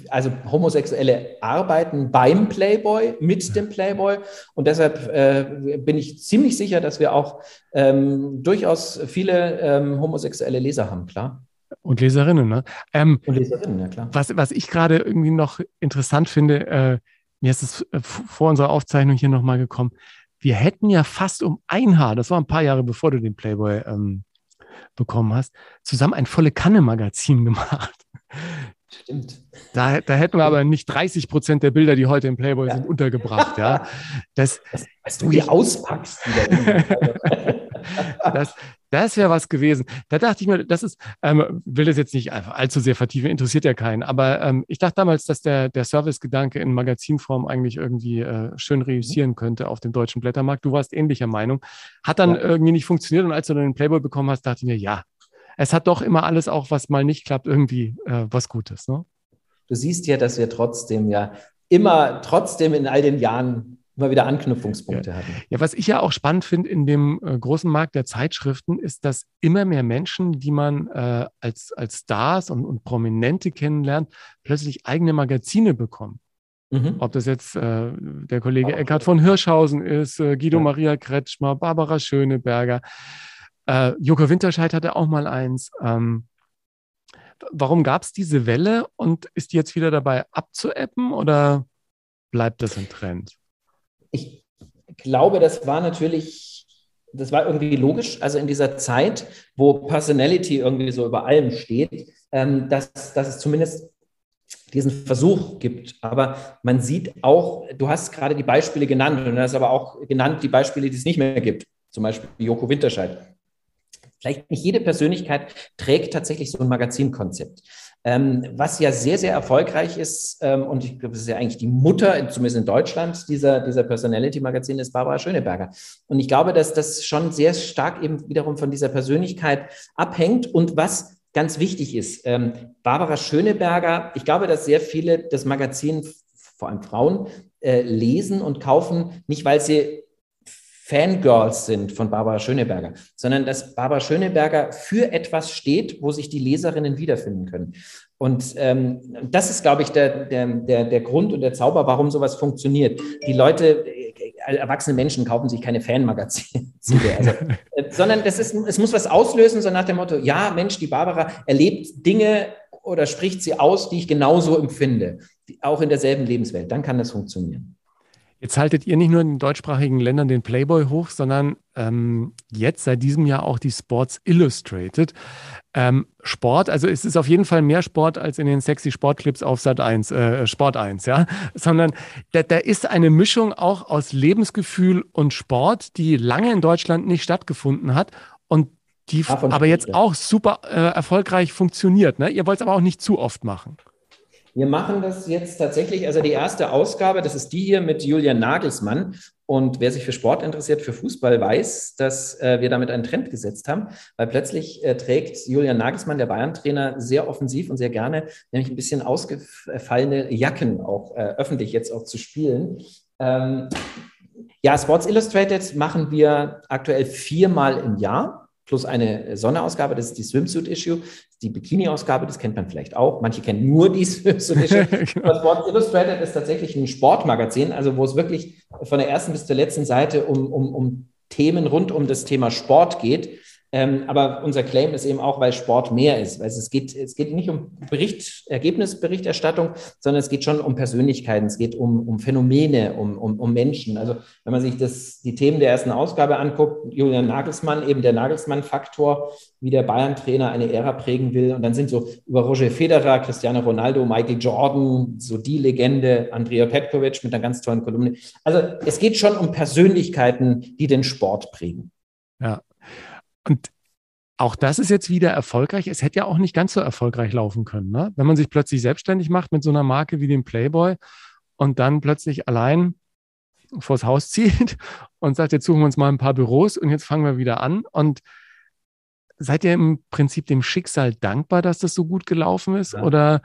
also Homosexuelle arbeiten beim Playboy, mit dem Playboy. Und deshalb äh, bin ich ziemlich sicher, dass wir auch ähm, durchaus viele ähm, homosexuelle Leser haben, klar. Und Leserinnen, ne? Ähm, Und Leserinnen, ja klar. Was, was ich gerade irgendwie noch interessant finde, äh, mir ist es äh, vor unserer Aufzeichnung hier nochmal gekommen, wir hätten ja fast um ein Haar, das war ein paar Jahre bevor du den Playboy ähm, bekommen hast, zusammen ein volle Kanne-Magazin gemacht. Stimmt. Da, da hätten wir aber nicht 30 Prozent der Bilder, die heute im Playboy ja. sind, untergebracht. Ja. Das, was, was du hier auspackst. das, das wäre was gewesen. Da dachte ich mir, das ist, ähm, will das jetzt nicht einfach allzu sehr vertiefen, interessiert ja keinen. Aber ähm, ich dachte damals, dass der, der Service-Gedanke in Magazinform eigentlich irgendwie äh, schön reüssieren könnte auf dem deutschen Blättermarkt. Du warst ähnlicher Meinung. Hat dann ja. irgendwie nicht funktioniert und als du dann den Playboy bekommen hast, dachte ich mir, ja, es hat doch immer alles auch, was mal nicht klappt, irgendwie äh, was Gutes. Ne? Du siehst ja, dass wir trotzdem ja immer trotzdem in all den Jahren immer wieder Anknüpfungspunkte ja. hatten. Ja, was ich ja auch spannend finde in dem äh, großen Markt der Zeitschriften, ist, dass immer mehr Menschen, die man äh, als, als Stars und, und Prominente kennenlernt, plötzlich eigene Magazine bekommen. Mhm. Ob das jetzt äh, der Kollege Eckhard von Hirschhausen ist, äh, Guido ja. Maria Kretschmer, Barbara Schöneberger. Äh, Joko Winterscheid hatte auch mal eins. Ähm, warum gab es diese Welle und ist die jetzt wieder dabei abzuappen oder bleibt das ein Trend? Ich glaube, das war natürlich, das war irgendwie logisch. Also in dieser Zeit, wo Personality irgendwie so über allem steht, ähm, dass, dass es zumindest diesen Versuch gibt. Aber man sieht auch, du hast gerade die Beispiele genannt und du hast aber auch genannt die Beispiele, die es nicht mehr gibt. Zum Beispiel Joko Winterscheid. Vielleicht nicht jede Persönlichkeit trägt tatsächlich so ein Magazinkonzept. Ähm, was ja sehr, sehr erfolgreich ist, ähm, und ich glaube, das ist ja eigentlich die Mutter, zumindest in Deutschland, dieser, dieser Personality-Magazin, ist Barbara Schöneberger. Und ich glaube, dass das schon sehr stark eben wiederum von dieser Persönlichkeit abhängt. Und was ganz wichtig ist, ähm, Barbara Schöneberger, ich glaube, dass sehr viele das Magazin, vor allem Frauen, äh, lesen und kaufen, nicht weil sie Fangirls sind von Barbara Schöneberger, sondern dass Barbara Schöneberger für etwas steht, wo sich die Leserinnen wiederfinden können. Und ähm, das ist, glaube ich, der, der, der, der Grund und der Zauber, warum sowas funktioniert. Die Leute, äh, erwachsene Menschen kaufen sich keine Fanmagazine, also, äh, sondern das ist, es muss was auslösen, so nach dem Motto, ja, Mensch, die Barbara erlebt Dinge oder spricht sie aus, die ich genauso empfinde, auch in derselben Lebenswelt. Dann kann das funktionieren. Jetzt haltet ihr nicht nur in den deutschsprachigen Ländern den Playboy hoch, sondern ähm, jetzt seit diesem Jahr auch die Sports Illustrated. Ähm, Sport, also es ist auf jeden Fall mehr Sport als in den sexy Sportclips auf Sat 1, äh, Sport 1, ja, sondern da, da ist eine Mischung auch aus Lebensgefühl und Sport, die lange in Deutschland nicht stattgefunden hat und die aber jetzt auch super äh, erfolgreich funktioniert. Ne? Ihr wollt es aber auch nicht zu oft machen. Wir machen das jetzt tatsächlich, also die erste Ausgabe, das ist die hier mit Julian Nagelsmann. Und wer sich für Sport interessiert, für Fußball, weiß, dass äh, wir damit einen Trend gesetzt haben, weil plötzlich äh, trägt Julian Nagelsmann, der Bayern-Trainer, sehr offensiv und sehr gerne, nämlich ein bisschen ausgefallene Jacken auch äh, öffentlich jetzt auch zu spielen. Ähm, ja, Sports Illustrated machen wir aktuell viermal im Jahr plus eine Sonneausgabe, das ist die Swimsuit-Issue, die Bikini-Ausgabe, das kennt man vielleicht auch. Manche kennen nur die Swimsuit-Issue. genau. Sports Illustrated ist tatsächlich ein Sportmagazin, also wo es wirklich von der ersten bis zur letzten Seite um, um, um Themen rund um das Thema Sport geht. Ähm, aber unser Claim ist eben auch, weil Sport mehr ist. Also es geht, es geht nicht um Bericht, Ergebnisberichterstattung, sondern es geht schon um Persönlichkeiten, es geht um, um Phänomene, um, um, um Menschen. Also wenn man sich das, die Themen der ersten Ausgabe anguckt, Julian Nagelsmann, eben der Nagelsmann-Faktor, wie der Bayern-Trainer eine Ära prägen will. Und dann sind so über Roger Federer, Cristiano Ronaldo, Michael Jordan, so die Legende, Andrea Petkovic mit einer ganz tollen Kolumne. Also es geht schon um Persönlichkeiten, die den Sport prägen. Ja, und auch das ist jetzt wieder erfolgreich. Es hätte ja auch nicht ganz so erfolgreich laufen können. Ne? Wenn man sich plötzlich selbstständig macht mit so einer Marke wie dem Playboy und dann plötzlich allein vors Haus zieht und sagt, jetzt suchen wir uns mal ein paar Büros und jetzt fangen wir wieder an. Und seid ihr im Prinzip dem Schicksal dankbar, dass das so gut gelaufen ist? Ja. Oder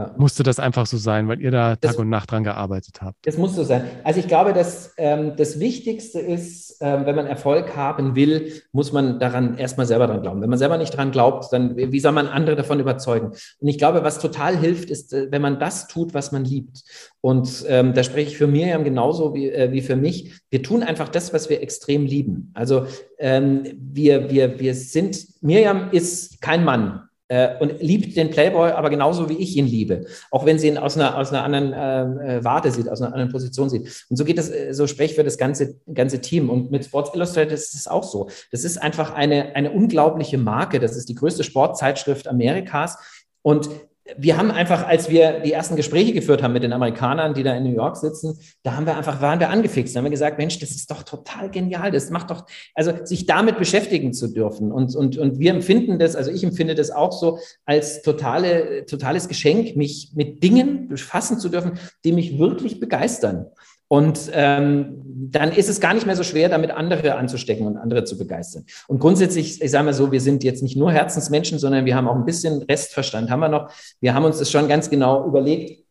ja. Musste das einfach so sein, weil ihr da Tag das, und Nacht dran gearbeitet habt? Das muss so sein. Also ich glaube, dass ähm, das Wichtigste ist, ähm, wenn man Erfolg haben will, muss man daran erstmal selber dran glauben. Wenn man selber nicht dran glaubt, dann wie soll man andere davon überzeugen? Und ich glaube, was total hilft, ist, äh, wenn man das tut, was man liebt. Und ähm, da spreche ich für Miriam genauso wie, äh, wie für mich. Wir tun einfach das, was wir extrem lieben. Also ähm, wir, wir, wir sind, Miriam ist kein Mann äh, und liebt den Playboy, aber genauso wie ich ihn liebe, auch wenn sie ihn aus einer, aus einer anderen äh, äh, Warte sieht, aus einer anderen Position sieht. Und so geht das, äh, so spreche für das ganze, ganze Team. Und mit Sports Illustrated ist es auch so. Das ist einfach eine, eine unglaubliche Marke. Das ist die größte Sportzeitschrift Amerikas. Und wir haben einfach, als wir die ersten Gespräche geführt haben mit den Amerikanern, die da in New York sitzen, da haben wir einfach, waren wir angefixt. Da haben wir gesagt, Mensch, das ist doch total genial. Das macht doch, also sich damit beschäftigen zu dürfen. Und, und, und wir empfinden das, also ich empfinde das auch so als totale, totales Geschenk, mich mit Dingen befassen zu dürfen, die mich wirklich begeistern. Und ähm, dann ist es gar nicht mehr so schwer, damit andere anzustecken und andere zu begeistern. Und grundsätzlich, ich sage mal so, wir sind jetzt nicht nur Herzensmenschen, sondern wir haben auch ein bisschen Restverstand, haben wir noch. Wir haben uns das schon ganz genau überlegt,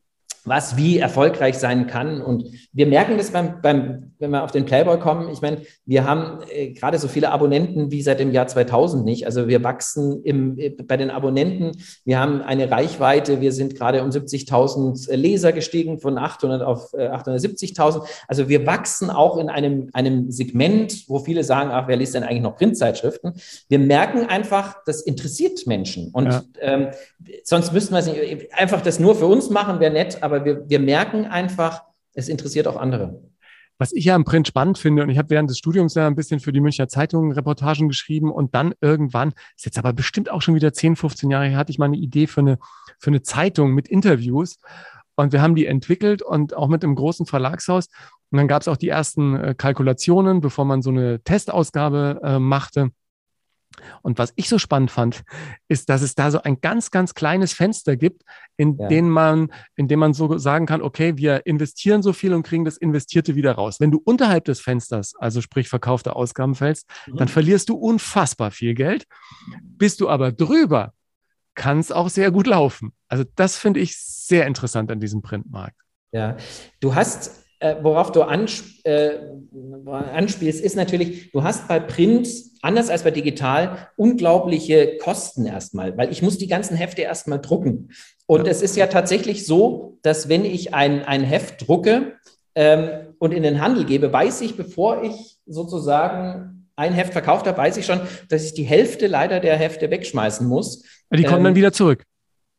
was wie erfolgreich sein kann. Und wir merken das beim, beim wenn wir auf den Playboy kommen. Ich meine, wir haben äh, gerade so viele Abonnenten wie seit dem Jahr 2000 nicht. Also wir wachsen im, äh, bei den Abonnenten. Wir haben eine Reichweite. Wir sind gerade um 70.000 Leser gestiegen von 800 auf äh, 870.000. Also wir wachsen auch in einem, einem Segment, wo viele sagen, ach, wer liest denn eigentlich noch Printzeitschriften? Wir merken einfach, das interessiert Menschen. Und ja. ähm, sonst müssten wir es nicht, einfach das nur für uns machen, wäre nett, aber wir, wir merken einfach, es interessiert auch andere. Was ich ja im Print spannend finde, und ich habe während des Studiums ja ein bisschen für die Münchner Zeitung Reportagen geschrieben und dann irgendwann, ist jetzt aber bestimmt auch schon wieder 10, 15 Jahre her, hatte ich mal eine Idee für eine, für eine Zeitung mit Interviews. Und wir haben die entwickelt und auch mit einem großen Verlagshaus. Und dann gab es auch die ersten äh, Kalkulationen, bevor man so eine Testausgabe äh, machte. Und was ich so spannend fand, ist, dass es da so ein ganz, ganz kleines Fenster gibt, in ja. dem man, in dem man so sagen kann, okay, wir investieren so viel und kriegen das Investierte wieder raus. Wenn du unterhalb des Fensters, also sprich verkaufte Ausgaben fällst, mhm. dann verlierst du unfassbar viel Geld. Bist du aber drüber, kann es auch sehr gut laufen. Also das finde ich sehr interessant an diesem Printmarkt. Ja, du hast äh, worauf du ansp äh, anspielst, ist natürlich, du hast bei Print, anders als bei digital, unglaubliche Kosten erstmal, weil ich muss die ganzen Hefte erstmal drucken. Und ja. es ist ja tatsächlich so, dass wenn ich ein, ein Heft drucke ähm, und in den Handel gebe, weiß ich, bevor ich sozusagen ein Heft verkauft habe, weiß ich schon, dass ich die Hälfte leider der Hefte wegschmeißen muss. Die kommen ähm, dann wieder zurück.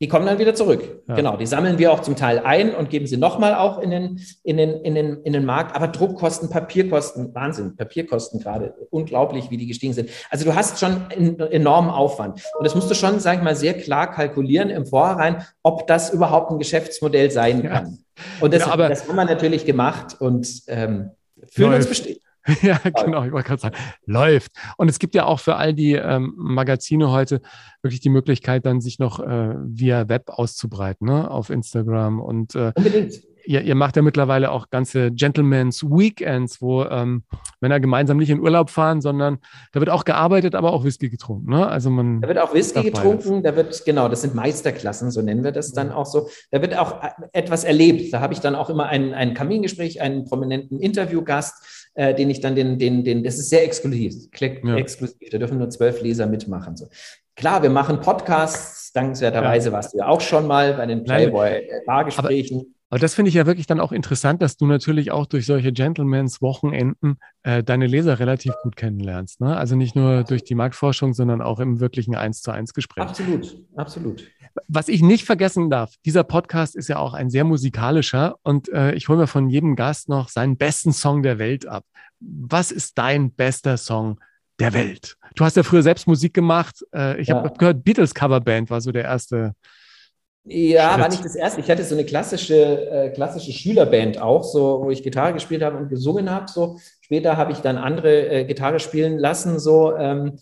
Die kommen dann wieder zurück. Ja. Genau, die sammeln wir auch zum Teil ein und geben sie nochmal auch in den, in, den, in, den, in den Markt. Aber Druckkosten, Papierkosten, Wahnsinn, Papierkosten gerade, unglaublich, wie die gestiegen sind. Also du hast schon einen enormen Aufwand. Und das musst du schon, sag ich mal, sehr klar kalkulieren im Vorhinein, ob das überhaupt ein Geschäftsmodell sein kann. Ja. Und das, ja, das haben wir natürlich gemacht und ähm, fühlen uns bestimmt. Ja, genau, ich wollte gerade sagen, läuft. Und es gibt ja auch für all die ähm, Magazine heute wirklich die Möglichkeit, dann sich noch äh, via Web auszubreiten, ne? auf Instagram und äh, Unbedingt ihr, ihr macht ja mittlerweile auch ganze Gentleman's Weekends, wo ähm, Männer gemeinsam nicht in Urlaub fahren, sondern da wird auch gearbeitet, aber auch Whisky getrunken. Ne? Also man da wird auch Whisky getrunken, da wird, genau, das sind Meisterklassen, so nennen wir das dann auch so. Da wird auch äh, etwas erlebt. Da habe ich dann auch immer ein, ein Kamingespräch, einen prominenten Interviewgast, äh, den ich dann den, den, den, das ist sehr exklusiv, ja. exklusiv, da dürfen nur zwölf Leser mitmachen. So. Klar, wir machen Podcasts, dankenswerterweise ja. warst du ja auch schon mal bei den Playboy-Bargesprächen. Aber das finde ich ja wirklich dann auch interessant, dass du natürlich auch durch solche Gentleman's Wochenenden äh, deine Leser relativ gut kennenlernst. Ne? Also nicht nur durch die Marktforschung, sondern auch im wirklichen Eins zu eins Gespräch. Absolut, absolut. Was ich nicht vergessen darf, dieser Podcast ist ja auch ein sehr musikalischer und äh, ich hole mir von jedem Gast noch seinen besten Song der Welt ab. Was ist dein bester Song der Welt? Du hast ja früher selbst Musik gemacht. Äh, ich ja. habe gehört, Beatles Coverband war so der erste ja, war nicht das erste. Ich hatte so eine klassische, äh, klassische Schülerband auch, so, wo ich Gitarre gespielt habe und gesungen habe. So. Später habe ich dann andere äh, Gitarre spielen lassen. So. Ähm,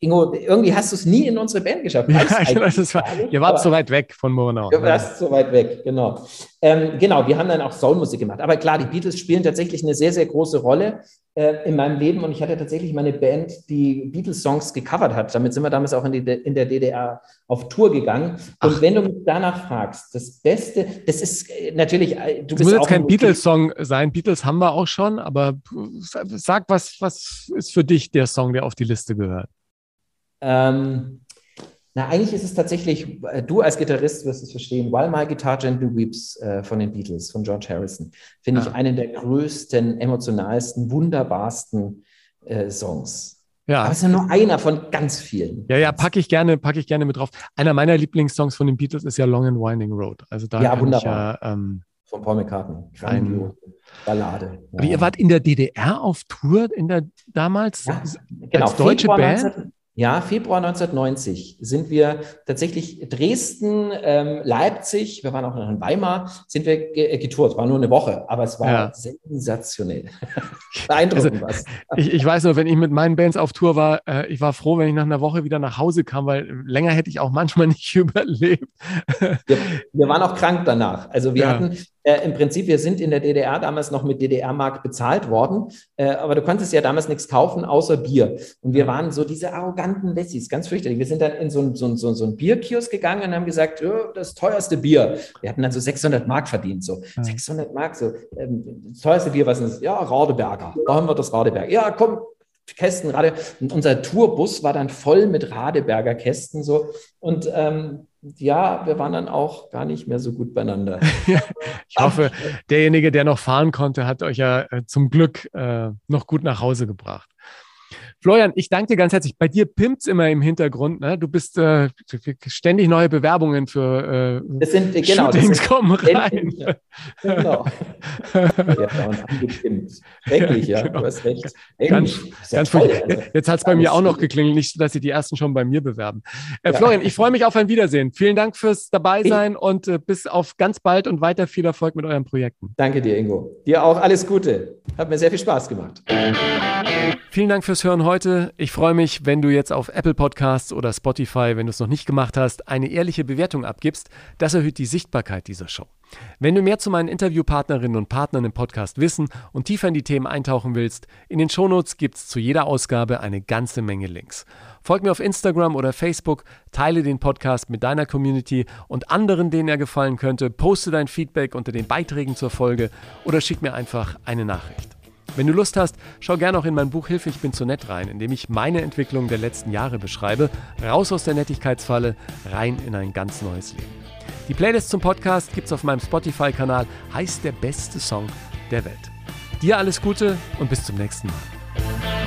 Ingo, irgendwie hast du es nie in unsere Band geschafft. Ja, das war, ihr wart so weit weg von Monau. Du warst so weit weg, genau. Ähm, genau, wir haben dann auch Soulmusik gemacht. Aber klar, die Beatles spielen tatsächlich eine sehr, sehr große Rolle äh, in meinem Leben. Und ich hatte tatsächlich meine Band, die Beatles-Songs gecovert hat. Damit sind wir damals auch in, die, in der DDR auf Tour gegangen. Und Ach. wenn du mich danach fragst, das Beste, das ist äh, natürlich, äh, du das bist muss jetzt kein Beatles-Song sein. Beatles haben wir auch schon, aber sag, was, was ist für dich der Song, der auf die Liste gehört? Ähm, na, eigentlich ist es tatsächlich, äh, du als Gitarrist wirst es verstehen, While My Guitar Gently Weeps äh, von den Beatles, von George Harrison, finde ah. ich einen der größten, emotionalsten, wunderbarsten äh, Songs. Ja. Aber es ist ja nur einer von ganz vielen. Ja, ja, packe ich gerne, packe ich gerne mit drauf. Einer meiner Lieblingssongs von den Beatles ist ja Long and Winding Road. Also da ja, wunderbar. Ja, ähm, von Paul McCartney. Ein, Ballade. Ja. ihr wart in der DDR auf Tour in der damals ja, genau, als deutsche Februar Band? 19, ja, Februar 1990 sind wir tatsächlich Dresden, ähm, Leipzig, wir waren auch noch in Weimar, sind wir äh, getourt. War nur eine Woche, aber es war ja. sensationell. Beeindruckend also, was. Ich, ich, weiß nur, wenn ich mit meinen Bands auf Tour war, äh, ich war froh, wenn ich nach einer Woche wieder nach Hause kam, weil länger hätte ich auch manchmal nicht überlebt. wir, wir waren auch krank danach. Also wir ja. hatten äh, im Prinzip, wir sind in der DDR damals noch mit DDR-Mark bezahlt worden, äh, aber du konntest ja damals nichts kaufen außer Bier. Und wir waren so diese arroganten Wessis, ganz fürchterlich. Wir sind dann in so ein, so so ein Bierkiosk gegangen und haben gesagt, oh, das teuerste Bier. Wir hatten dann so 600 Mark verdient, so ja. 600 Mark, so ähm, das teuerste Bier, was ist das? Ja, Radeberger. Da haben wir das Radeberger. Ja, komm, Kästen, Rade. Und unser Tourbus war dann voll mit Radeberger Kästen so. Und ähm, ja, wir waren dann auch gar nicht mehr so gut beieinander. ich hoffe, derjenige, der noch fahren konnte, hat euch ja äh, zum Glück äh, noch gut nach Hause gebracht. Florian, ich danke dir ganz herzlich. Bei dir pimpt es immer im Hintergrund. Ne? Du bist äh, ständig neue Bewerbungen für äh, das sind, genau, Shootings das kommen rein. Genau. ja, angepimpt. Schrecklich, ja. Genau. Du hast recht. Ganz, ganz toll, also. Jetzt hat es bei mir auch noch geklingelt, nicht, dass sie die ersten schon bei mir bewerben. Äh, ja. Florian, ich freue mich auf ein Wiedersehen. Vielen Dank fürs Dabeisein ich. und äh, bis auf ganz bald und weiter viel Erfolg mit euren Projekten. Danke dir, Ingo. Dir auch alles Gute. Hat mir sehr viel Spaß gemacht. Vielen Dank fürs Hören heute. Ich freue mich, wenn du jetzt auf Apple Podcasts oder Spotify, wenn du es noch nicht gemacht hast, eine ehrliche Bewertung abgibst. Das erhöht die Sichtbarkeit dieser Show. Wenn du mehr zu meinen Interviewpartnerinnen und Partnern im Podcast wissen und tiefer in die Themen eintauchen willst, in den Shownotes gibt es zu jeder Ausgabe eine ganze Menge Links. Folg mir auf Instagram oder Facebook, teile den Podcast mit deiner Community und anderen, denen er gefallen könnte, poste dein Feedback unter den Beiträgen zur Folge oder schick mir einfach eine Nachricht. Wenn du Lust hast, schau gerne auch in mein Buch Hilfe, ich bin zu nett rein, in dem ich meine Entwicklung der letzten Jahre beschreibe, raus aus der Nettigkeitsfalle, rein in ein ganz neues Leben. Die Playlist zum Podcast gibt's auf meinem Spotify-Kanal, heißt der beste Song der Welt. Dir alles Gute und bis zum nächsten Mal.